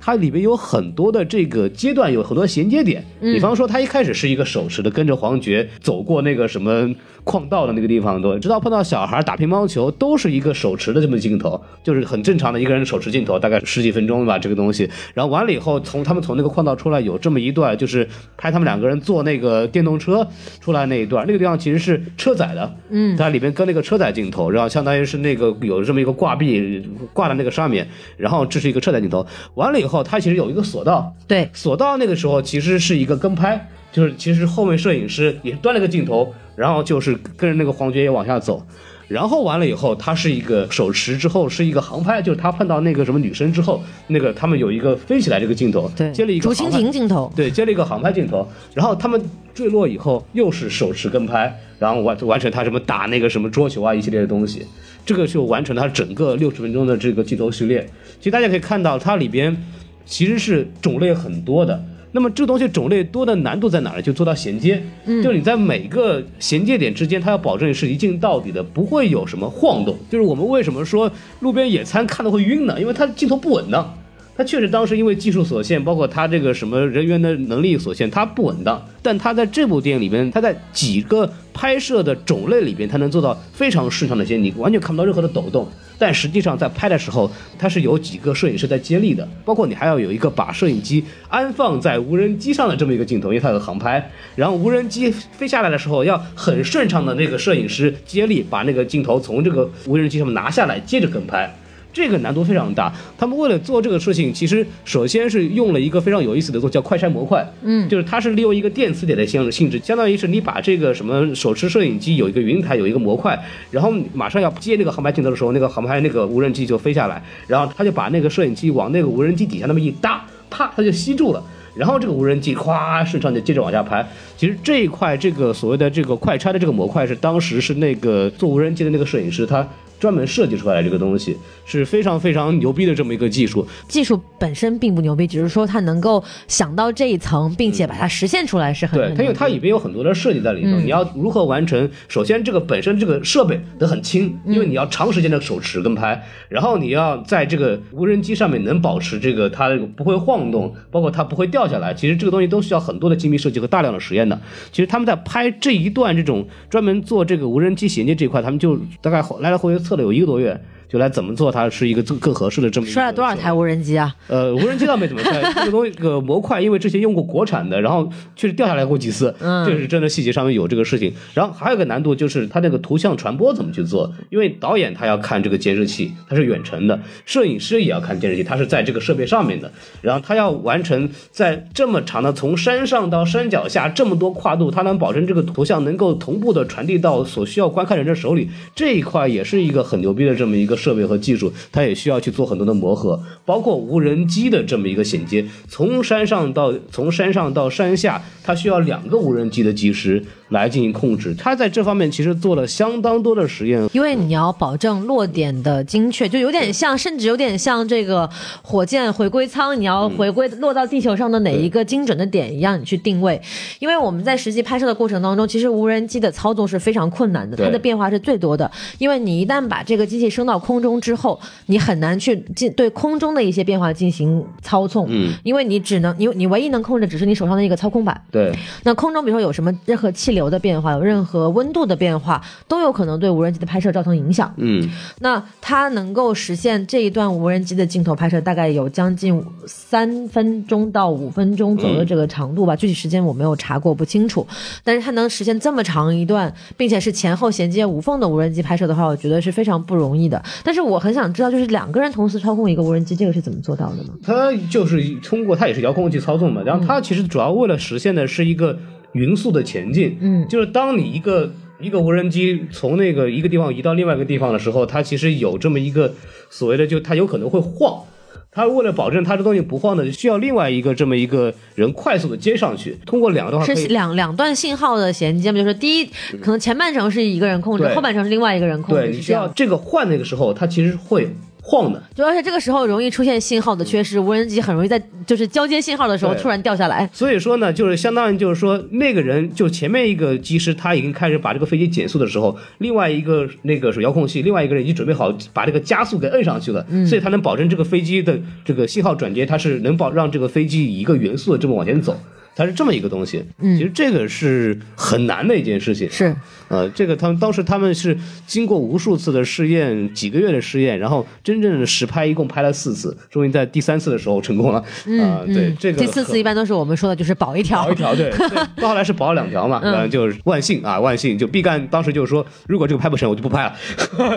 S2: 它里面有很多的这个阶段，有很多衔接点。比方说，它一开始是一个手持的，跟着黄觉走过那个什么矿道的那个地方，对，直到碰到小孩打乒乓球，都是一个手持的这么镜头，就是很正常的一个人手持镜头，大概十几分钟吧，这个东西。然后完了以后，从他们从那个矿道出来，有这么一段，就是拍他们两个人坐那个电动车出来那一段，那个地方其实是车载的，嗯，它里面跟那个车载镜头，然后相当于是那个有这么一个挂壁挂在那个上面，然后这是一个车载镜头。完了以后，它其实有一个索道，
S1: 对，
S2: 索道那个时候其实是一个跟拍，就是其实后面摄影师也端了个镜头，然后就是跟着那个黄觉也往下走。然后完了以后，他是一个手持之后是一个航拍，就是他碰到那个什么女生之后，那个他们有一个飞起来这个镜头，
S1: 对，
S2: 接了一个
S1: 竹蜻蜓镜头，
S2: 对，接了一个航拍镜头，然后他们坠落以后又是手持跟拍，然后完完成他什么打那个什么桌球啊一系列的东西，这个就完成了他整个六十分钟的这个镜头序列。其实大家可以看到，它里边其实是种类很多的。那么这个东西种类多的难度在哪儿呢？就做到衔接，就你在每个衔接点之间，它要保证是一镜到底的，不会有什么晃动。就是我们为什么说路边野餐看的会晕呢？因为它镜头不稳当。它确实当时因为技术所限，包括它这个什么人员的能力所限，它不稳当。但它在这部电影里边，它在几个拍摄的种类里边，它能做到非常顺畅的衔接，你完全看不到任何的抖动。但实际上在拍的时候，它是有几个摄影师在接力的，包括你还要有一个把摄影机安放在无人机上的这么一个镜头，因为它有航拍。然后无人机飞下来的时候，要很顺畅的那个摄影师接力把那个镜头从这个无人机上面拿下来，接着跟拍。这个难度非常大。他们为了做这个事情，其实首先是用了一个非常有意思的做叫快拆模块，
S1: 嗯
S2: 就是它是利用一个电磁铁的性性质，相当于是你把这个什么手持摄影机有一个云台有一个模块，然后马上要接那个航拍镜头的时候，那个航拍那个无人机就飞下来，然后他就把那个摄影机往那个无人机底下那么一搭，啪，它就吸住了。然后这个无人机咵顺畅就接着往下拍。其实这一块这个所谓的这个快拆的这个模块是当时是那个做无人机的那个摄影师他专门设计出来的这个东西，是非常非常牛逼的这么一个技术。
S1: 技术本身并不牛逼，只是说它能够想到这一层，并且把它实现出来是很
S2: 对，它因为它里边有很多的设计在里头，
S1: 嗯
S2: 你要如何完成？首先，这个本身这个设备得很轻，因为你要长时间的手持跟拍，然后你要在这个无人机上面能保持这个它这个不会晃动，包括它不会掉下来。其实这个东西都需要很多的精密设计和大量的实验的。其实他们在拍这一段这种专门做这个无人机衔接这一块，他们就大概来来回回测了有一个多月。就来怎么做它是一个更更合适的这么一个
S1: 摔了多少台无人机啊？
S2: 呃，无人机倒没怎么摔，这个东西这个模块，因为之前用过国产的，然后确实掉下来过几次，
S1: 嗯
S2: 这个是真的细节上面有这个事情。然后还有一个难度就是它那个图像传播怎么去做，因为导演他要看这个监视器，它是远程的，摄影师也要看监视器，它是在这个设备上面的，然后他要完成在这么长的从山上到山脚下这么多跨度，他能保证这个图像能够同步的传递到所需要观看人的手里，这一块也是一个很牛逼的这么一个设备和技术，它也需要去做很多的磨合，包括无人机的这么一个衔接，从山上到从山上到山下，它需要两个无人机的机师来进行控制，它在这方面其实做了相当多的实验。
S1: 因为你要保证落点的精确，就有点像，甚至有点像这个火箭回归舱，你要回归落到地球上的哪一个精准的点一样，你去定位。因为我们在实际拍摄的过程当中，其实无人机的操作是非常困难的，它的变化是最多的。因为你一旦把这个机器升到空空中之后，你很难去进对空中的一些变化进行操纵，
S2: 嗯，
S1: 因为你只能你你唯一能控制的只是你手上的一个操控板。
S2: 对，
S1: 那空中比如说有什么任何气流的变化，有任何温度的变化，都有可能对无人机的拍摄造成影响。
S2: 嗯，
S1: 那它能够实现这一段无人机的镜头拍摄，大概有将近三分钟到五分钟左右的这个长度吧，具体时间我没有查过，不清楚。但是它能实现这么长一段，并且是前后衔接无缝的无人机拍摄的话，我觉得是非常不容易的。但是我很想知道，就是两个人同时操控一个无人机，这个是怎么做到的呢？
S2: 它就是通过它也是遥控器操纵嘛，然后它其实主要为了实现的是一个匀速的前进，
S1: 嗯
S2: 就是当你一个一个无人机从那个一个地方移到另外一个地方的时候，它其实有这么一个所谓的，就它有可能会晃。它为了保证他这东西不晃呢，需要另外一个这么一个人快速的接上去，通过两个的话
S1: 是两两段信号的衔接嘛？就是第一，可能前半程是一个人控制，后半程是另外一个人控制，
S2: 对，你需要。这个换那个时候，他其实会晃的。
S1: 主要是这个时候容易出现信号的缺失，无人机很容易在就是交接信号的时候突然掉下来。
S2: 所以说呢，就是相当于就是说，那个人就前面一个机师他已经开始把这个飞机减速的时候，另外一个那个是遥控器，另外一个人已经准备好把这个加速给摁上去了，所以他能保证这个飞机的这个信号转接，它是能保让这个飞机以一个匀速的这么往前走。它是这么一个东西，
S1: 嗯。
S2: 其实这个是很难的一件事情，
S1: 是，
S2: 呃，这个他们当时他们是经过无数次的试验，几个月的试验，然后真正的实拍一共拍了四次，终于在第三次的时候成功了。啊、对，
S1: 嗯，
S2: 这个
S1: 第四次一般都是我们说的就是保一条
S2: 保一。条，对，对到后来是保了两条嘛，
S1: 嗯
S2: 呃，就是万幸啊，万幸，就毕赣当时就是说，如果这个拍不成，我就不拍了。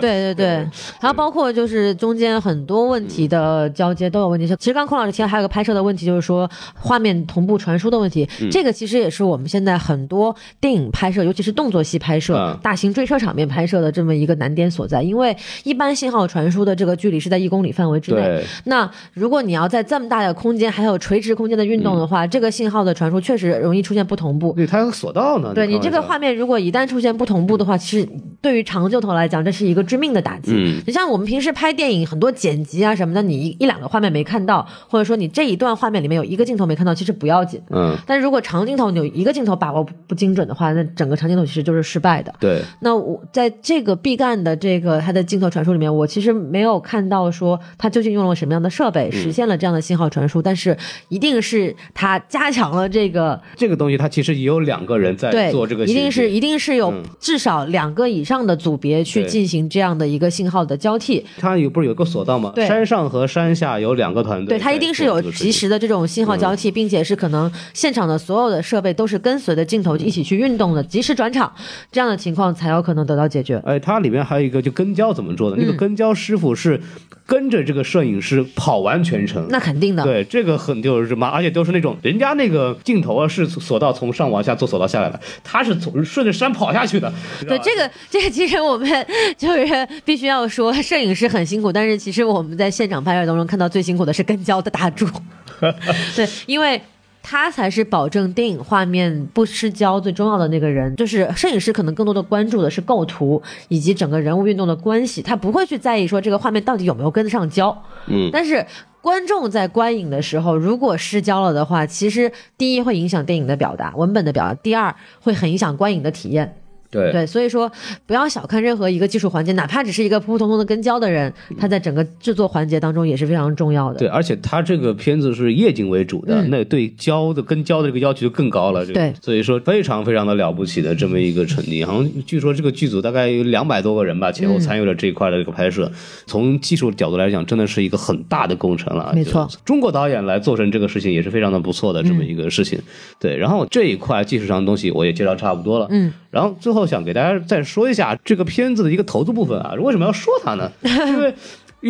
S1: 对 对对，然后包括就是中间很多问题的交接都有问题。其实刚刚孔老师提到还有个拍摄的问题，就是说画面同步传输的问题。
S2: 嗯
S1: 这个其实也是我们现在很多电影拍摄，尤其是动作戏拍摄、
S2: 嗯
S1: 大型坠车场面拍摄的这么一个难点所在。因为一般信号传输的这个距离是在一公里范围之内
S2: 对，
S1: 那如果你要在这么大的空间，还有垂直空间的运动的
S2: 嗯
S1: 话，这个信号的传输确实容易出现不同步。
S2: 对，它有索道呢。
S1: 对你这个画面，如果一旦出现不同步的话，其实对于长镜头来讲，这是一个致命的打击。
S2: 嗯
S1: 你像我们平时拍电影，很多剪辑啊什么的，你一一两个画面没看到，或者说你这一段画面里面有一个镜头没看到，其实不要紧。
S2: 嗯，
S1: 但如果长镜头你有一个镜头把握不不精准的话，那整个长镜头其实就是失败的。
S2: 对，
S1: 那我在这个毕赣的这个他的镜头传输里面，我其实没有看到说他究竟用了什么样的设备实现了这样的信号传输，但是一定是他加强了这个
S2: 这个东西它其实也有两个人在，做这个
S1: 一定是一定是有
S2: 嗯。
S1: 至少两个以上的组别去进行这样的一个信号的交替。
S2: 它有不是有个索道吗？
S1: 对。
S2: 山上和山下有两个团队
S1: 对，它一定是有及时的这种信号交替，并且是可能现场的所有的设备都是跟随着镜头一起去运动的，及时转场，这样的情况才有可能得到解决。
S2: 哎，它里面还有一个就跟焦怎么做的？那个
S1: 嗯
S2: 跟焦师傅是跟着这个摄影师跑完全程。
S1: 那肯定的，
S2: 对，这个很就是什么，而且都是那种人家那个镜头啊，是索道从上往下做索道下来的，他是从顺着山跑下去的。
S1: 对这个，这个其实我们就是必须要说，摄影师很辛苦，但是其实我们在现场拍摄当中看到最辛苦的是跟焦的大柱，对，因为。他才是保证电影画面不失焦最重要的那个人，就是摄影师可能更多的关注的是构图以及整个人物运动的关系，他不会去在意说这个画面到底有没有跟得上焦。
S2: 嗯，
S1: 但是观众在观影的时候，如果失焦了的话，其实第一会影响电影的表达、文本的表达，第二会很影响观影的体验。
S2: 对
S1: 对，所以说不要小看任何一个技术环节，哪怕只是一个普普通通的跟焦的人，他在整个制作环节当中也是非常重要的。
S2: 对，而且他这个片子是夜景为主的，
S1: 嗯
S2: 那对焦的跟焦的这个要求就更高了。这个
S1: 对
S2: 所以说非常非常的了不起的这么一个成绩。好像据说这个剧组大概有两百多个人吧，前后参与了这一块的这个拍摄。从技术角度来讲，真的是一个很大的工程了。
S1: 没错
S2: 中国导演来做成这个事情也是非常的不错的这么一个事情。对，然后这一块技术上的东西我也介绍差不多了。
S1: 嗯，
S2: 然后最后想给大家再说一下这个片子的一个投资部分啊，为什么要说它呢？因为。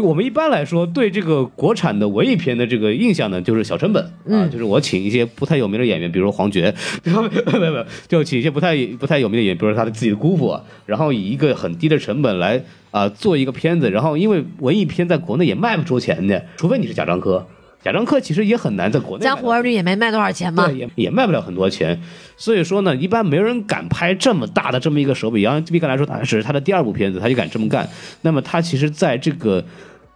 S2: 我们一般来说对这个国产的文艺片的这个印象呢，就是小成本啊，
S1: 嗯
S2: 就是我请一些不太有名的演员，比如说黄觉，没有没有没有，就请一些不太不太有名的演员，比如说他的自己的姑父啊，然后以一个很低的成本来啊、做一个片子，然后因为文艺片在国内也卖不出钱的，除非你是贾樟柯，贾樟柯其实也很难在国内
S1: 江湖儿女也没卖多少钱嘛
S2: 对，。也也卖不了很多钱，所以说呢，一般没人敢拍这么大的这么一个手笔。然后毕赣来说，只是他的第二部片子，他就敢这么干。那么他其实在这个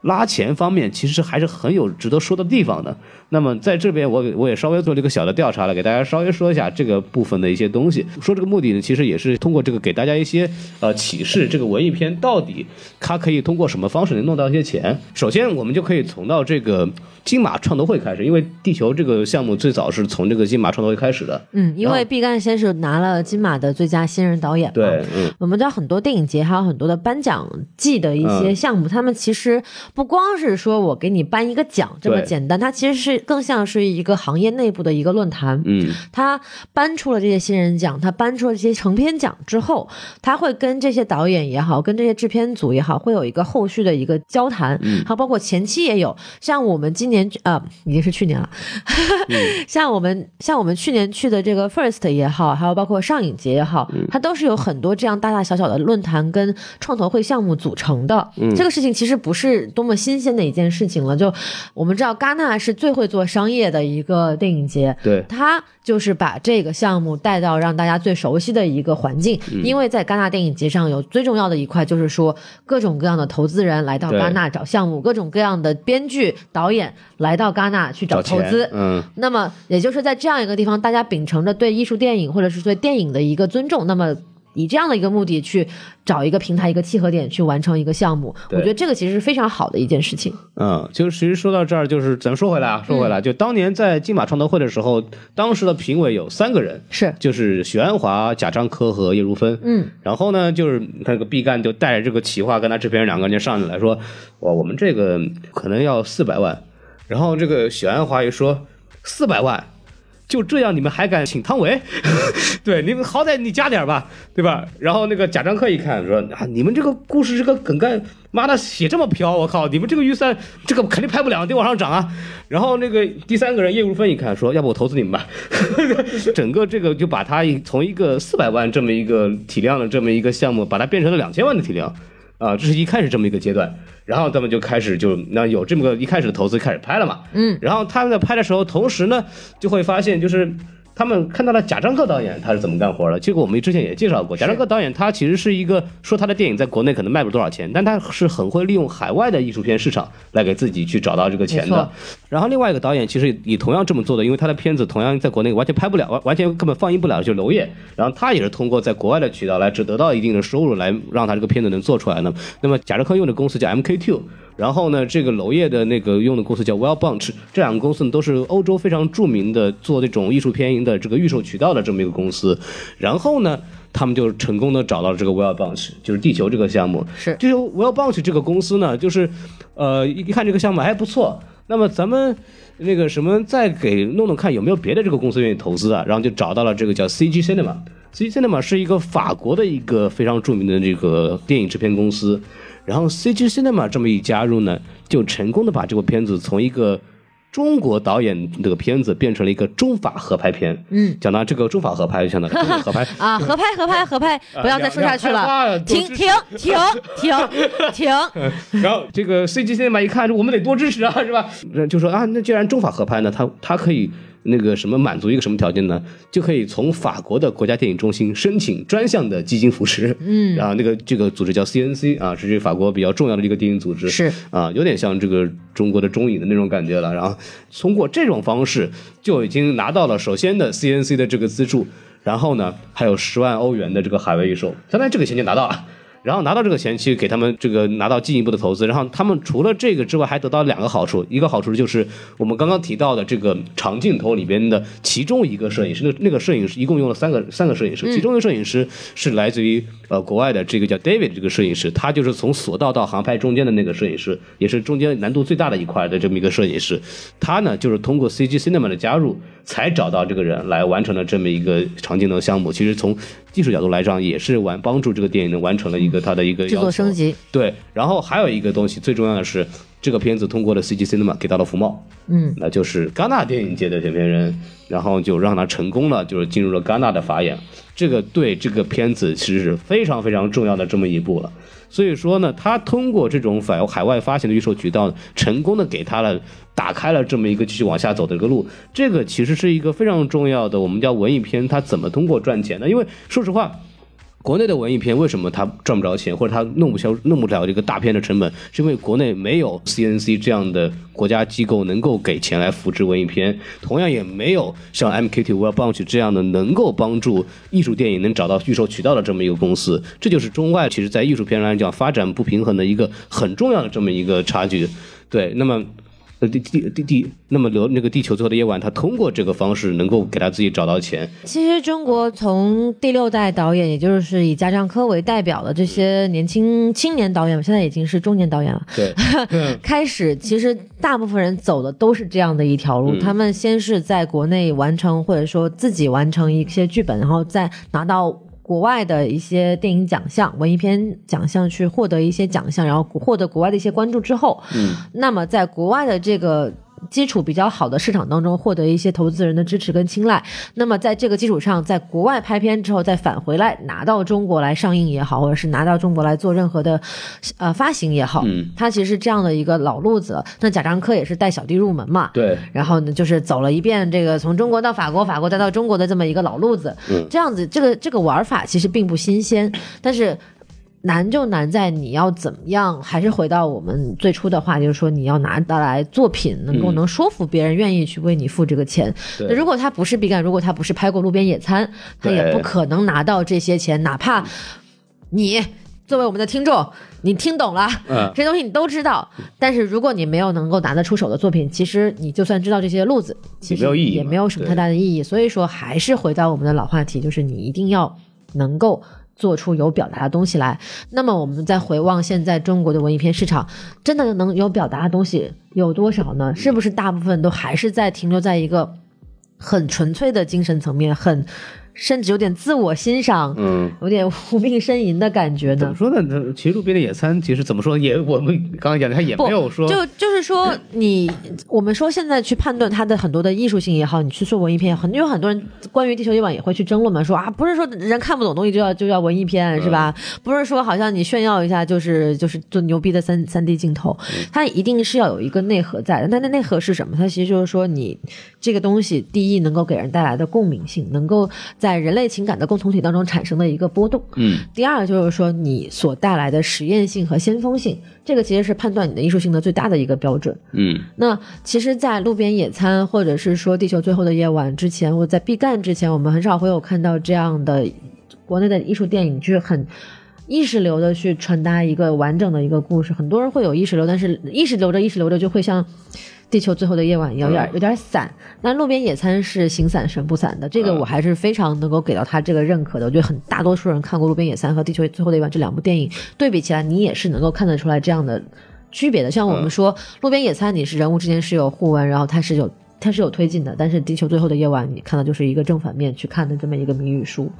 S2: 拉钱方面其实还是很有值得说的地方的。那么在这边我我也稍微做了一个小的调查了，给大家稍微说一下这个部分的一些东西。说这个目的呢，其实也是通过这个给大家一些呃启示，这个文艺片到底它可以通过什么方式能弄到一些钱。首先，我们就可以从到这个金马创投会开始，因为地球这个项目最早是从这个金马创投会开始的。
S1: 嗯，因为毕赣先是拿了金马的最佳新人导演嘛。
S2: 对，嗯。
S1: 我们知道很多电影节还有很多的颁奖季的一些项目，他们其实不光是说我给你颁一个奖这么简单，它其实是更像是一个行业内部的一个论坛。
S2: 嗯，
S1: 他颁出了这些新人奖，他颁出了这些成片奖之后，他会跟这些导演也好，跟这些制片组也好，会有一个后续的一个交谈，
S2: 嗯
S1: 还有包括前期也有，像我们今年呃已经是去年了，像我们像我们去年去的这个 First 也好，还有包括上影节也好，
S2: 嗯。
S1: 它都是有很多这样大大小小的论坛跟创投会项目组成的。
S2: 嗯。
S1: 这个事情其实不是多么新鲜的一件事情了，就我们知道戛纳是最会做商业的一个电影节，
S2: 对，
S1: 它就是把这个项目带到让大家最熟悉的一个环境，
S2: 嗯。
S1: 因为在戛纳电影节上有最重要的一块，就是说各种各样的投资人来到戛纳找项目，各种各样的编剧、导演来到戛纳去找投资。
S2: 嗯，
S1: 那么也就是在这样一个地方，大家秉承着对艺术电影或者是对电影的一个尊重，那么。以这样的一个目的去找一个平台、一个契合点去完成一个项目，我觉得这个其实是非常好的一件事情。
S2: 嗯，就是其实说到这儿，就是咱们说回来啊，说回来，就当年在金马创投会的时候，当时的评委有三个人，
S1: 是，
S2: 就是许鞍华、贾樟柯和叶如芬。
S1: 嗯，
S2: 然后呢，就是那个毕赣就带着这个企划跟他制片人两个人就上去来说，哇，我们这个可能要四百万。然后这个许鞍华一说四百万。就这样，你们还敢请汤唯？对，你们好歹你加点吧，对吧？然后那个贾樟柯一看说啊，你们这个故事这个梗概，妈的写这么飘，我靠，你们这个预算这个肯定拍不了，得往上涨啊。然后那个第三个人叶如芬一看说，要不我投资你们吧。整个这个就把它从一个四百万这么一个体量的这么一个项目，把它变成了两千万的体量。啊，这是一开始这么一个阶段，然后他们就开始就那有这么个一开始的投资开始拍了嘛，
S1: 嗯，
S2: 然后他们在拍的时候，同时呢就会发现就是。他们看到了贾樟柯导演他是怎么干活的，结果我们之前也介绍过，贾樟柯导演他其实是一个说他的电影在国内可能卖不了多少钱，但他是很会利用海外的艺术片市场来给自己去找到这个钱的。然后另外一个导演其实也同样这么做的，因为他的片子同样在国内完全拍不了，完完全根本放映不了，就是娄烨。然后他也是通过在国外的渠道来只得到一定的收入，来让他这个片子能做出来呢。那么贾樟柯用的公司叫 MK Two。然后呢，这个娄烨的那个用的公司叫 Well Bunch，这两个公司呢都是欧洲非常著名的做这种艺术片的这个预售渠道的这么一个公司。然后呢，他们就成功的找到了这个 Well Bunch，就是地球这个项目。
S1: 是
S2: 就是 Well Bunch 这个公司呢，就是呃一一看这个项目还不错，那么咱们。那个什么，再给弄弄看有没有别的这个公司愿意投资啊？然后就找到了这个叫 CG Cinema。CG Cinema 是一个法国的一个非常著名的这个电影制片公司。然后 CG Cinema 这么一加入呢，就成功的把这部片子从一个中国导演这个片子变成了一个中法合拍片。
S1: 嗯，
S2: 讲到这个中法合拍，相当于中法合拍。
S1: 啊，合拍合拍合拍，不要再说下去了，
S2: 了
S1: 停停停停 停，
S2: 然后这个 CG Cinema 一看，我们得多支持啊，是吧？就说啊，那既然中法合拍呢，它它可以那个什么满足一个什么条件呢？就可以从法国的国家电影中心申请专项的基金扶持。嗯，然后那个这个组织叫 CNC 啊，是这法国比较重要的一个电影组织。
S1: 是
S2: 啊，有点像这个中国的中影的那种感觉了。然后通过这种方式，就已经拿到了首先的 CNC 的这个资助，然后呢，还有十万欧元的这个海外预售，相当于这个钱就拿到了。然后拿到这个钱，去给他们这个拿到进一步的投资。然后他们除了这个之外，还得到两个好处。一个好处就是我们刚刚提到的这个长镜头里边的其中一个摄影师，那那个摄影师一共用了三个三个摄影师，其中一个摄影师是来自于呃国外的这个叫 David 这个摄影师，他就是从索道到航拍中间的那个摄影师，也是中间难度最大的一块的这么一个摄影师。他呢就是通过 CG Cinema 的加入，才找到这个人来完成了这么一个长镜头项目。其实从技术角度来讲，也是完帮助这个电影能完成了一个它的一个
S1: 制作升级，
S2: 对，然后还有一个东西，最重要的是，这个片子通过了 CG Cinema 给到了福茂，
S1: 嗯，
S2: 那就是戛纳电影节的选片人，然后就让他成功了，就是进入了戛纳的法眼。这个对这个片子其实是非常非常重要的这么一步了。所以说呢，他通过这种海海外发行的预售渠道，成功的给他了打开了这么一个继续往下走的一个路。这个其实是一个非常重要的，我们叫文艺片，它怎么通过赚钱呢？因为说实话。国内的文艺片为什么它赚不着钱，或者它弄不消弄不了这个大片的成本，是因为国内没有 CNC 这样的国家机构能够给钱来扶持文艺片，同样也没有像 MKT World Bunch 这样的能够帮助艺术电影能找到预售渠道的这么一个公司。这就是中外其实在艺术片来讲发展不平衡的一个很重要的这么一个差距。对，那么。呃，地地地地，那么留那个地球最后的夜晚，他通过这个方式能够给他自己找到钱。
S1: 其实中国从第六代导演，也就是以贾樟柯为代表的这些年轻青年导演，现在已经是中年导演了。
S2: 对，
S1: 开始其实大部分人走的都是这样的一条路，他们先是在国内完成，或者说自己完成一些剧本，然后再拿到。国外的一些电影奖项、文艺片奖项去获得一些奖项，然后获得国外的一些关注之后，
S2: 嗯，
S1: 那么在国外的这个。基础比较好的市场当中获得一些投资人的支持跟青睐，那么在这个基础上，在国外拍片之后再返回来拿到中国来上映也好，或者是拿到中国来做任何的呃发行也好，
S2: 嗯，
S1: 它其实是这样的一个老路子。那贾樟柯也是带小弟入门嘛，
S2: 对，
S1: 然后呢就是走了一遍这个从中国到法国，法国再到中国的这么一个老路子，
S2: 嗯，
S1: 这样子这个这个玩法其实并不新鲜，但是。难就难在你要怎么样，还是回到我们最初的话，就是说你要拿得来作品，能够能说服别人愿意去为你付这个钱。那如果他不是毕赣，如果他不是拍过《路边野餐》，他也不可能拿到这些钱。哪怕你作为我们的听众，你听懂了，嗯这些东西你都知道，但是如果你没有能够拿得出手的作品，其实你就算知道这些路子，其实也没有什么太大的意义。所以说，还是回到我们的老话题，就是你一定要能够。做出有表达的东西来，那么我们再回望现在中国的文艺片市场，真的能有表达的东西有多少呢？是不是大部分都还是在停留在一个很纯粹的精神层面，很。甚至有点自我欣赏，
S2: 嗯，
S1: 有点无病呻吟的感觉呢。
S2: 怎么说呢？其实路边的野餐，其实怎么说也，我们刚刚讲的，他也没有说，
S1: 就就是说你，我们说现在去判断它的很多的艺术性也好，你去做文艺片，很有很多人关于地球夜晚也会去争论嘛，说啊，不是说人看不懂东西就要就要文艺片是吧？不是说好像你炫耀一下就是就是做牛逼的三三 D 镜头，它一定是要有一个内核在的。那那内核是什么？它其实就是说你这个东西，第一能够给人带来的共鸣性，能够在在人类情感的共同体当中产生的一个波动。
S2: 嗯，
S1: 第二就是说你所带来的实验性和先锋性，这个其实是判断你的艺术性的最大的一个标准。
S2: 嗯，
S1: 那其实，在路边野餐或者是说地球最后的夜晚之前，我在毕赣之前，我们很少会有看到这样的国内的艺术电影剧很意识流的去传达一个完整的一个故事。很多人会有意识流，但是意识流着意识流着就会像。地球最后的夜晚有点有点散，那路边野餐是形散神不散的，这个我还是非常能够给到他这个认可的。我觉得很大多数人看过路边野餐和地球最后的夜晚这两部电影对比起来，你也是能够看得出来这样的区别的。像我们说路边野餐，你是人物之间是有互文，然后它是有它是有推进的，但是地球最后的夜晚，你看到就是一个正反面去看的这么一个谜语书。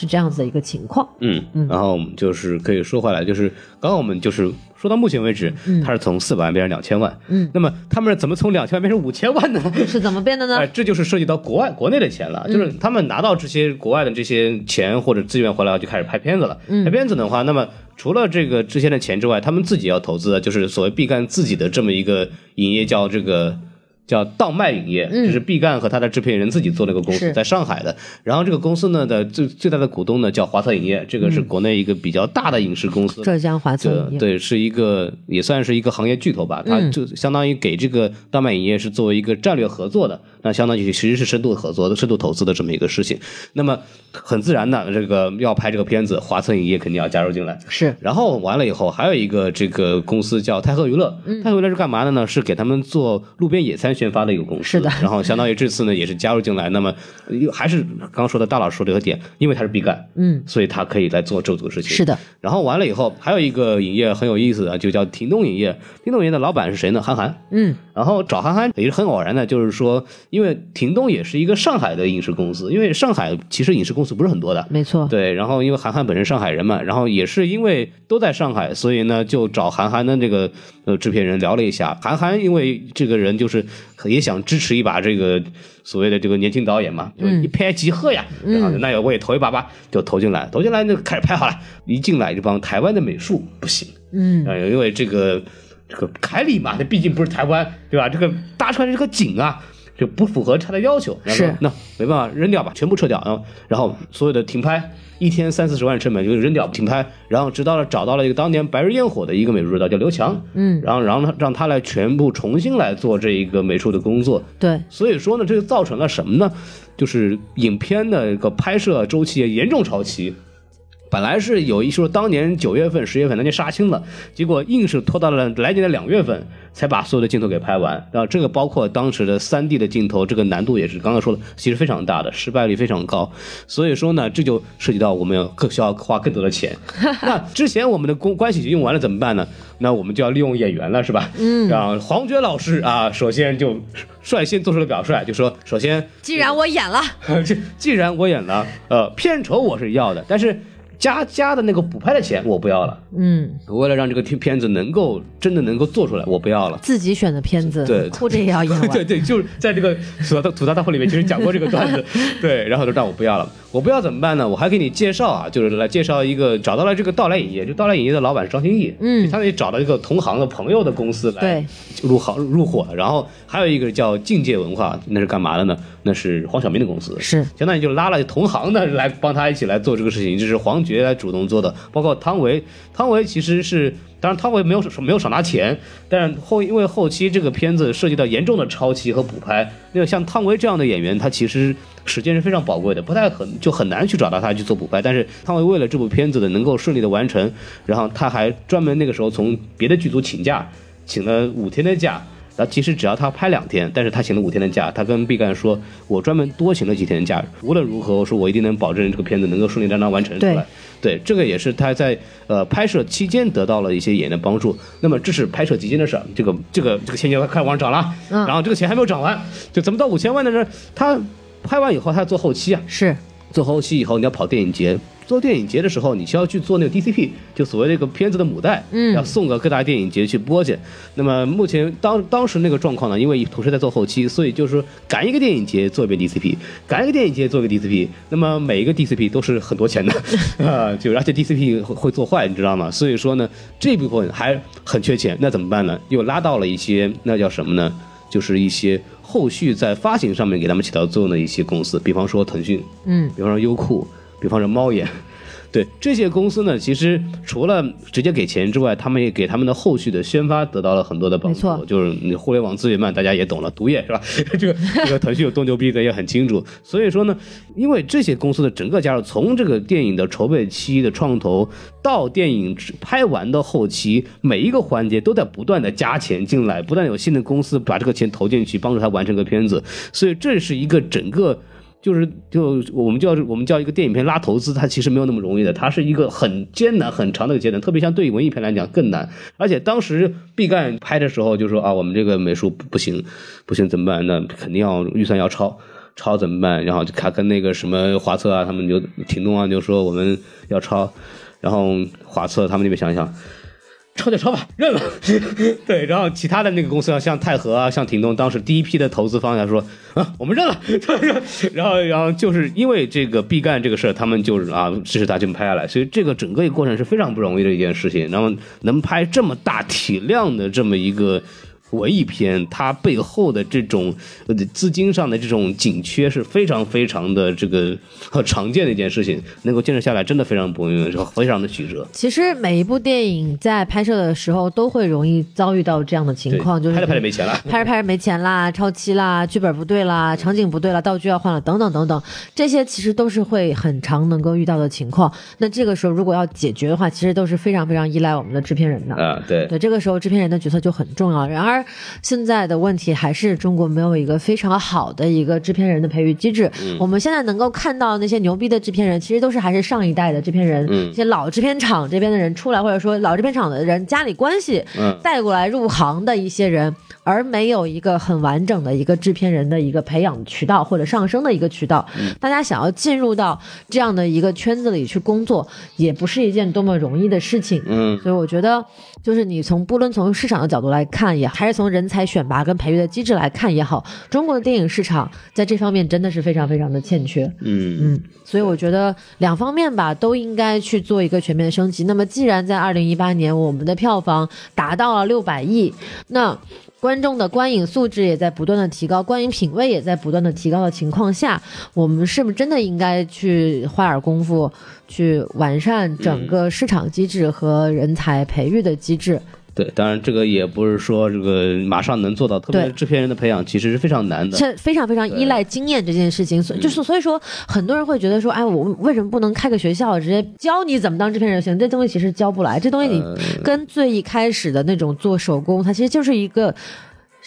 S1: 是这样子的一个情况，
S2: 嗯嗯，然后我们就是可以说回来，就是刚刚我们就是说到目前为止，它是从四百万变成两千万，
S1: 嗯，
S2: 那么他们是怎么从两千万变成五千万呢？
S1: 是怎么变的呢？
S2: 哎，这就是涉及到国外国内的钱了，就是他们拿到这些国外的这些钱或者资源回来，就开始拍片子了。拍片子的话，那么除了这个之前的钱之外，他们自己要投资的，就是所谓必干自己的这么一个影业叫这个。叫道麦影业，就是毕赣和他的制片人自己做了一个公司，在上海的。然后这个公司呢的最最大的股东呢叫华策影业，这个是国内一个比较大的影视公司。
S1: 浙江华策
S2: 对，是一个也算是一个行业巨头吧。它就相当于给这个道麦影业是作为一个战略合作的，那相当于其实是深度合作的、深度投资的这么一个事情。那么很自然的，这个要拍这个片子，华策影业肯定要加入进来。
S1: 是。
S2: 然后完了以后，还有一个这个公司叫泰禾娱乐，泰禾娱乐是干嘛的呢？是给他们做路边野餐宣发的一个公司。
S1: 是的，
S2: 然后相当于这次呢也是加入进来，那么又还是刚刚说的大佬说这个点，因为他是毕赣，
S1: 嗯，
S2: 所以他可以来做这组事情。
S1: 是的，
S2: 然后完了以后，还有一个影业很有意思的，就叫停动影业。停动影业的老板是谁呢？韩寒，
S1: 嗯，
S2: 然后找韩寒也是很偶然的，就是说，因为庭东也是一个上海的影视公司，因为上海其实影视公司不是很多的，
S1: 没错，
S2: 对。然后因为韩寒本身上海人嘛，然后也是因为都在上海，所以呢就找韩寒的这个呃制片人聊了一下。韩寒因为这个人就是也想支持一把这个。所谓的这个年轻导演嘛，就一拍即合呀，然后那我也投一把吧，就投进来，投进来就开始拍好了。一进来这帮台湾的美术不行，
S1: 嗯，
S2: 因为这个这个凯里嘛，那毕竟不是台湾，对吧？这个搭出来的这个景啊，就不符合他的要求，然后那没办法，扔掉吧，全部撤掉，然后然后所有的停拍，一天三四十万成本就扔掉停拍，然后直到了找到了一个当年白日焰火的一个美术指导叫刘强，
S1: 嗯，
S2: 然后然后他让他来全部重新来做这一个美术的工作，
S1: 对，
S2: 所以说呢，这就造成了什么呢？就是影片的一个拍摄周期严重超期。本来是有一说当年九月份、十月份那就杀青了，结果硬是拖到了来年的两月份才把所有的镜头给拍完。然后这个包括当时的三 D 的镜头，这个难度也是刚刚说的，其实非常大的，失败率非常高。所以说呢，这就涉及到我们要更需要花更多的钱。那之前我们的公关系已经用完了怎么办呢？那我们就要利用演员了，是吧？嗯。然后黄觉老师啊，首先就率先做出了表率，就说首先
S1: 既然我演了，
S2: 这既然我演了，呃，片酬我是要的，但是加加的那个补拍的钱我不要了。
S1: 嗯，
S2: 为了让这个片片子能够真的能够做出来，我不要了。
S1: 自己选的片子，
S2: 对
S1: 哭着也要演完。
S2: 对对，就是在这个吐槽吐槽大会里面，其实讲过这个段子。对，然后就让我不要了，我不要怎么办呢？我还给你介绍啊，就是来介绍一个找到了这个到来影业，就到来影业的老板是张歆艺，
S1: 嗯
S2: 相当于找到一个同行的朋友的公司来
S1: 对
S2: 入行入伙，然后还有一个叫境界文化，那是干嘛的呢？那是黄晓明的公司，
S1: 是
S2: 相当于就拉了同行的来帮他一起来做这个事情，就是黄觉来主动做的，包括汤唯，汤唯其实是。当然，汤唯没有少没有少拿钱，但是后因为后期这个片子涉及到严重的抄袭和补拍，那个像汤唯这样的演员，他其实时间是非常宝贵的，不太很就很难去找到他去做补拍。但是汤唯为了这部片子的能够顺利的完成，然后他还专门那个时候从别的剧组请假，请了五天的假。然后其实只要他拍两天，但是他请了五天的假，他跟毕赣说：“我专门多请了几天的假，无论如何，我说我一定能保证这个片子能够顺理当当完成出来。”对，这个也是他在呃拍摄期间得到了一些演员的帮助。那么这是拍摄期间的事儿，这个这个这个钱就开始往上涨了，
S1: 嗯
S2: 然后这个钱还没有涨完，就怎么到五千万的呢？他拍完以后，他要做后期啊，
S1: 是
S2: 做后期以后，你要跑电影节。做电影节的时候，你需要去做那个 DCP，就所谓那个片子的母带，
S1: 嗯
S2: 要送到各大电影节去播去。那么目前当当时那个状况呢，因为同时在做后期，所以就是说赶一个电影节做一遍 DCP，赶一个电影节做一个 DCP，那么每一个 DCP 都是很多钱的 啊，就而且 DCP 会会做坏，你知道吗？所以说呢，这部分还很缺钱，那怎么办呢？又拉到了一些那叫什么呢？就是一些后续在发行上面给他们起到作用的一些公司，比方说腾讯，
S1: 嗯，
S2: 比方说优酷，比方说猫眼，对这些公司呢，其实除了直接给钱之外，他们也给他们的后续的宣发得到了很多的帮助。
S1: 没错
S2: 就是你互联网资源慢，大家也懂了，毒液是吧？这个这个腾讯有多牛逼的也很清楚。所以说呢，因为这些公司的整个加入，从这个电影的筹备期的创投到电影拍完的后期，每一个环节都在不断的加钱进来，不断有新的公司把这个钱投进去，帮助他完成个片子。所以这是一个整个。就是就我们叫我们叫一个电影片拉投资，它其实没有那么容易的，它是一个很艰难很长的一个阶段，特别像对于文艺片来讲更难。而且当时毕赣拍的时候就说啊，我们这个美术不行，不行怎么办？那肯定要预算要超，超怎么办？然后就他跟那个什么华策啊，他们就挺动啊，就说我们要超，然后华策他们那边想想。抄就抄吧，认了。对，然后其他的那个公司啊，像泰和啊，像挺东，当时第一批的投资方他说啊，我们认了。然后，然后就是因为这个毕赣这个事儿，他们就是啊支持他这么拍下来，所以这个整个一个过程是非常不容易的一件事情。然后能拍这么大体量的这么一个。文艺片它背后的这种呃资金上的这种紧缺是非常非常的这个很常见的一件事情，能够坚持下来真的非常不容易，非常的曲折。
S1: 其实每一部电影在拍摄的时候都会容易遭遇到这样的情况，就是
S2: 拍着拍着没钱了，
S1: 拍着拍着没钱啦，超期啦，剧本不对啦，场景不对了，道具要换了，等等等等，这些其实都是会很常能够遇到的情况。那这个时候如果要解决的话，其实都是非常非常依赖我们的制片人的。
S2: 啊，对，
S1: 对，这个时候制片人的角色就很重要。然而，现在的问题还是中国没有一个非常好的一个制片人的培育机制。
S2: 嗯
S1: 我们现在能够看到那些牛逼的制片人，其实都是还是上一代的制片人，
S2: 嗯
S1: 一些老制片厂这边的人出来，或者说老制片厂的人家里关系
S2: 嗯
S1: 带过来入行的一些人，而没有一个很完整的一个制片人的一个培养渠道或者上升的一个渠道。
S2: 嗯
S1: 大家想要进入到这样的一个圈子里去工作，也不是一件多么容易的事情。
S2: 嗯
S1: 所以我觉得，就是你从不论从市场的角度来看，也还是从人才选拔跟培育的机制来看也好，中国的电影市场在这方面真的是非常非常的欠缺。
S2: 嗯
S1: 嗯，所以我觉得两方面吧，都应该去做一个全面的升级。那么，既然在二零一八年我们的票房达到了六百亿，那观众的观影素质也在不断的提高，观影品味也在不断的提高的情况下，我们是不是真的应该去花点功夫去完善整个市场机制和人才培育的机制？
S2: 对，当然这个也不是说这个马上能做到，特别是制片人的培养其实是非常难的。
S1: 这非常非常依赖经验这件事情，所以就是所以说，很多人会觉得说，哎，我为什么不能开个学校，直接教你怎么当制片人行？这东西其实教不来，这东西你跟最一开始的那种做手工，它其实就是一个。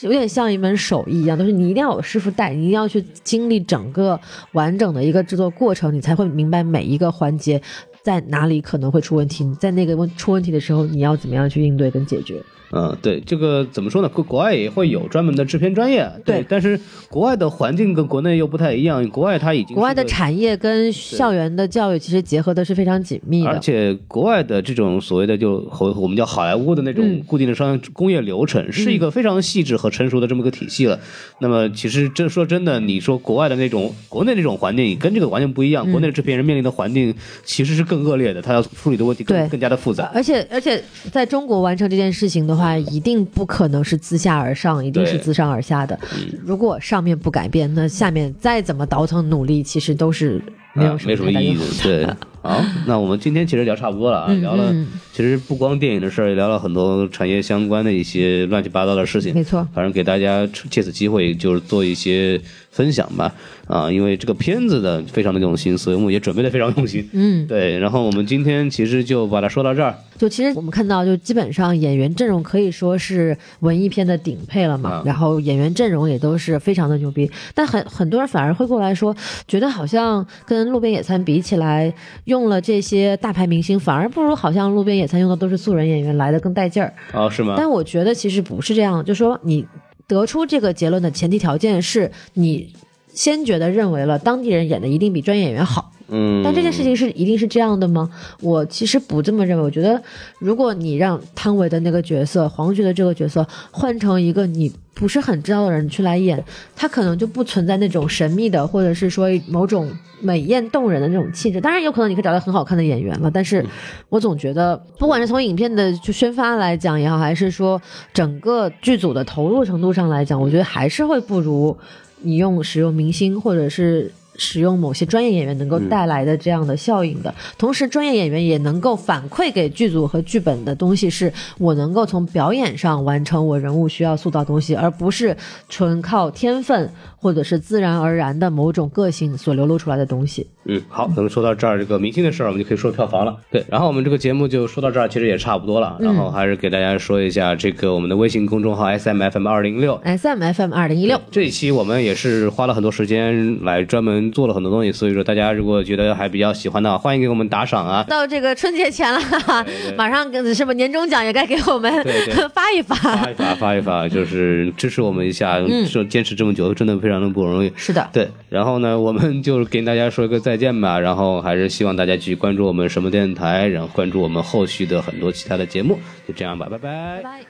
S1: 有点像一门手艺一样，都是你一定要有师傅带，你一定要去经历整个完整的一个制作过程，你才会明白每一个环节在哪里可能会出问题。你在那个问出问题的时候，你要怎么样去应对跟解决？
S2: 嗯，对，这个怎么说呢？国国外也会有专门的制片专业，
S1: 对
S2: 但是国外的环境跟国内又不太一样，国外它已经
S1: 国外的产业跟校园的教育其实结合的是非常紧密的，
S2: 而且国外的这种所谓的就和我们叫好莱坞的那种
S1: 嗯
S2: 固定的商业工业流程，是一个非常细致和成熟的这么个体系了。那么其实这说真的，你说国外的那种国内那种环境跟这个完全不一样，
S1: 嗯
S2: 国内的制片人面临的环境其实是更恶劣的，他要处理的问题
S1: 对
S2: 更更加的复杂。
S1: 而且而且在中国完成这件事情的话，一定不可能是自下而上，一定是自上而下的。如果上面不改变，那下面再怎么倒腾努力，其实都是没有
S2: 啊
S1: 什
S2: 么意义。对，好，那我们今天其实聊差不多了啊，
S1: 嗯
S2: 聊了
S1: 嗯
S2: 其实不光电影的事儿，也聊了很多产业相关的一些乱七八糟的事情。
S1: 没错
S2: 反正给大家借此机会就是做一些分享吧。啊，因为这个片子的非常的用心，所以我们也准备的非常用心。
S1: 嗯，
S2: 对，然后我们今天其实就把它说到这儿。
S1: 就其实我们看到，就基本上演员阵容可以说是文艺片的顶配了嘛，
S2: 啊
S1: 然后演员阵容也都是非常的牛逼，但很很多人反而会过来说，觉得好像跟路边野餐比起来，用了这些大牌明星，反而不如好像路边野餐用的都是素人演员来的更带劲儿。
S2: 哦，是吗？
S1: 但我觉得其实不是这样，就说你得出这个结论的前提条件是你先觉得认为了当地人演的一定比专业演员好。
S2: 嗯，
S1: 但这件事情是一定是这样的吗？我其实不这么认为。我觉得，如果你让汤唯的那个角色、黄觉的这个角色换成一个你不是很知道的人去来演，他可能就不存在那种神秘的，或者是说某种美艳动人的那种气质。当然，有可能你可以找到很好看的演员了，但是我总觉得，不管是从影片的就宣发来讲也好，还是说整个剧组的投入程度上来讲，我觉得还是会不如你用使用明星或者是。使用某些专业演员能够带来的这样的效应的，同时专业演员也能够反馈给剧组和剧本的东西，是我能够从表演上完成我人物需要塑造东西，而不是纯靠天分或者是自然而然的某种个性所流露出来的东西。
S2: 嗯，好，咱们说到这儿，这个明星的事儿，我们就可以说票房了。对，然后我们这个节目就说到这儿，其实也差不多了。然后还是给大家说一下这个我们的微信公众号 S M F M 二零六。
S1: S M F M 二零一六，
S2: 这一期我们也是花了很多时间来专门做了很多东西，所以说大家如果觉得还比较喜欢的话，欢迎给我们打赏啊。
S1: 到这个春节前了，哈哈
S2: 对对
S1: 马上跟是不年终奖也该给我们
S2: 对对
S1: 发一发？
S2: 发一发，发一发，就是支持我们一下，说坚持这么久，真的非常的不容易。
S1: 是的，
S2: 对，然后呢，我们就跟大家说一个再见吧，然后还是希望大家继续关注我们什么电台，然后关注我们后续的很多其他的节目，就这样吧，拜拜
S1: 拜拜。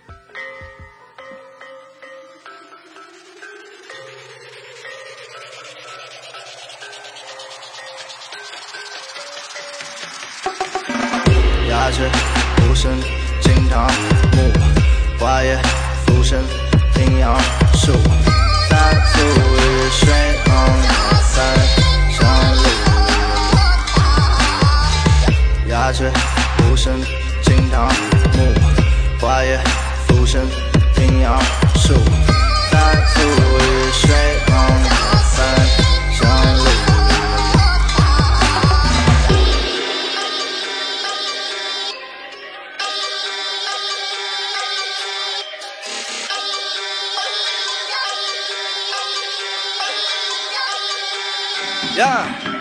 S3: 鸦雀无声，金堂木，花叶浮生，阴阳树。鸦雀无声，金堂木，花叶浮生，阴阳树，三宿日水昂，三呀，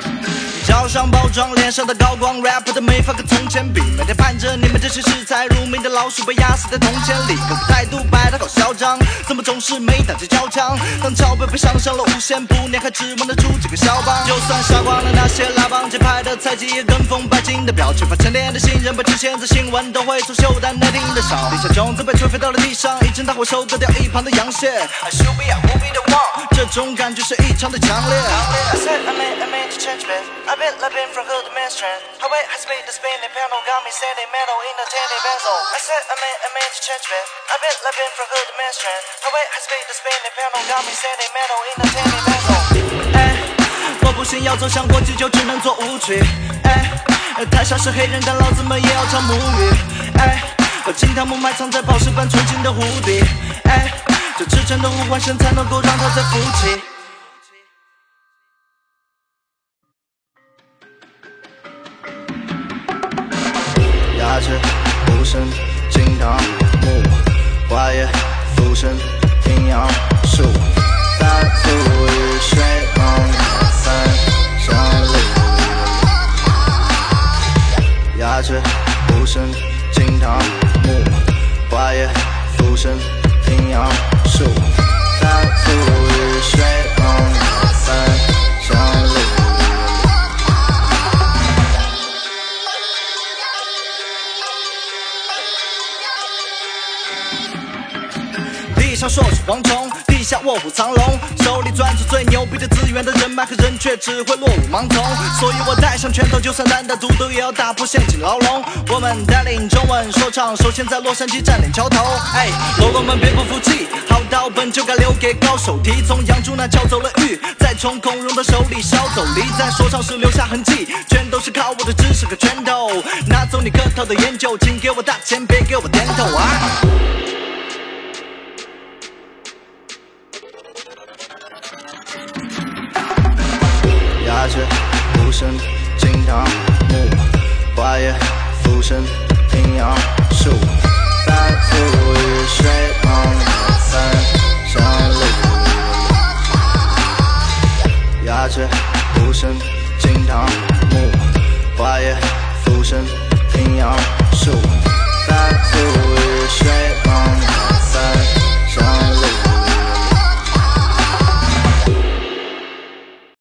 S3: 脚上包装，脸上的高光，rap 的没法跟从前比。每天盼着你们这些视财如命的老鼠被压死在铜钱里，可态度摆得好嚣张，怎么总是没胆子交枪？当钞票被上上了无限步，你还指望得出几个肖邦？就算杀光了那些拉帮结派的菜鸡，也跟风拜金的表，缺乏沉淀的新人被出现在新闻，都会从袖但难听的少。地下种子被吹飞到了地上，一阵大火收割掉一旁的羊血。I should be movie the one，这种感觉是异常的强烈。I said I made I made to change man. I've been living from hood to mainstream. Highway I speed the spinning panel got me sending metal in a tiny pencil. I said I made I made to change man. I've been living from hood mainstream. Highway high speed the spinning panel got me sending metal in a tiny pencil. 哎，我不信要走向国际就只能做舞曲。哎，台上是黑人，但老子们也要唱母语。哎，把金汤姆埋藏在宝石般纯净的湖底。哎，这支撑的呼唤声才能够让它再浮起。鸦雀无声，金堂木，花叶浮生，阴阳树，三伏雨水梦三相离。鸦雀无声，金堂木，花叶浮生，阴阳树，三伏雨水梦三相离。地上硕鼠蝗虫，地下卧虎藏龙，手里攥着最牛逼的资源的人脉和人，却只会落伍盲从。所以我带上拳头，就算单打独斗，也要打破陷阱牢笼。我们带领中文说唱，首先在洛杉矶占领桥头。哎，罗狗们别不服气，好刀本就该留给高手提。从养猪那撬走了玉，再从孔融的手里削走梨，在说唱时留下痕迹，全都是靠我的知识和拳头。拿走你客套的烟酒，请给我大钱，别给我点头啊！鸦雀，无声惊堂木，花叶浮生平阳
S4: 树，白素与水旁三相里。鸦雀无声惊堂木，花叶浮生平阳树，白素与水旁。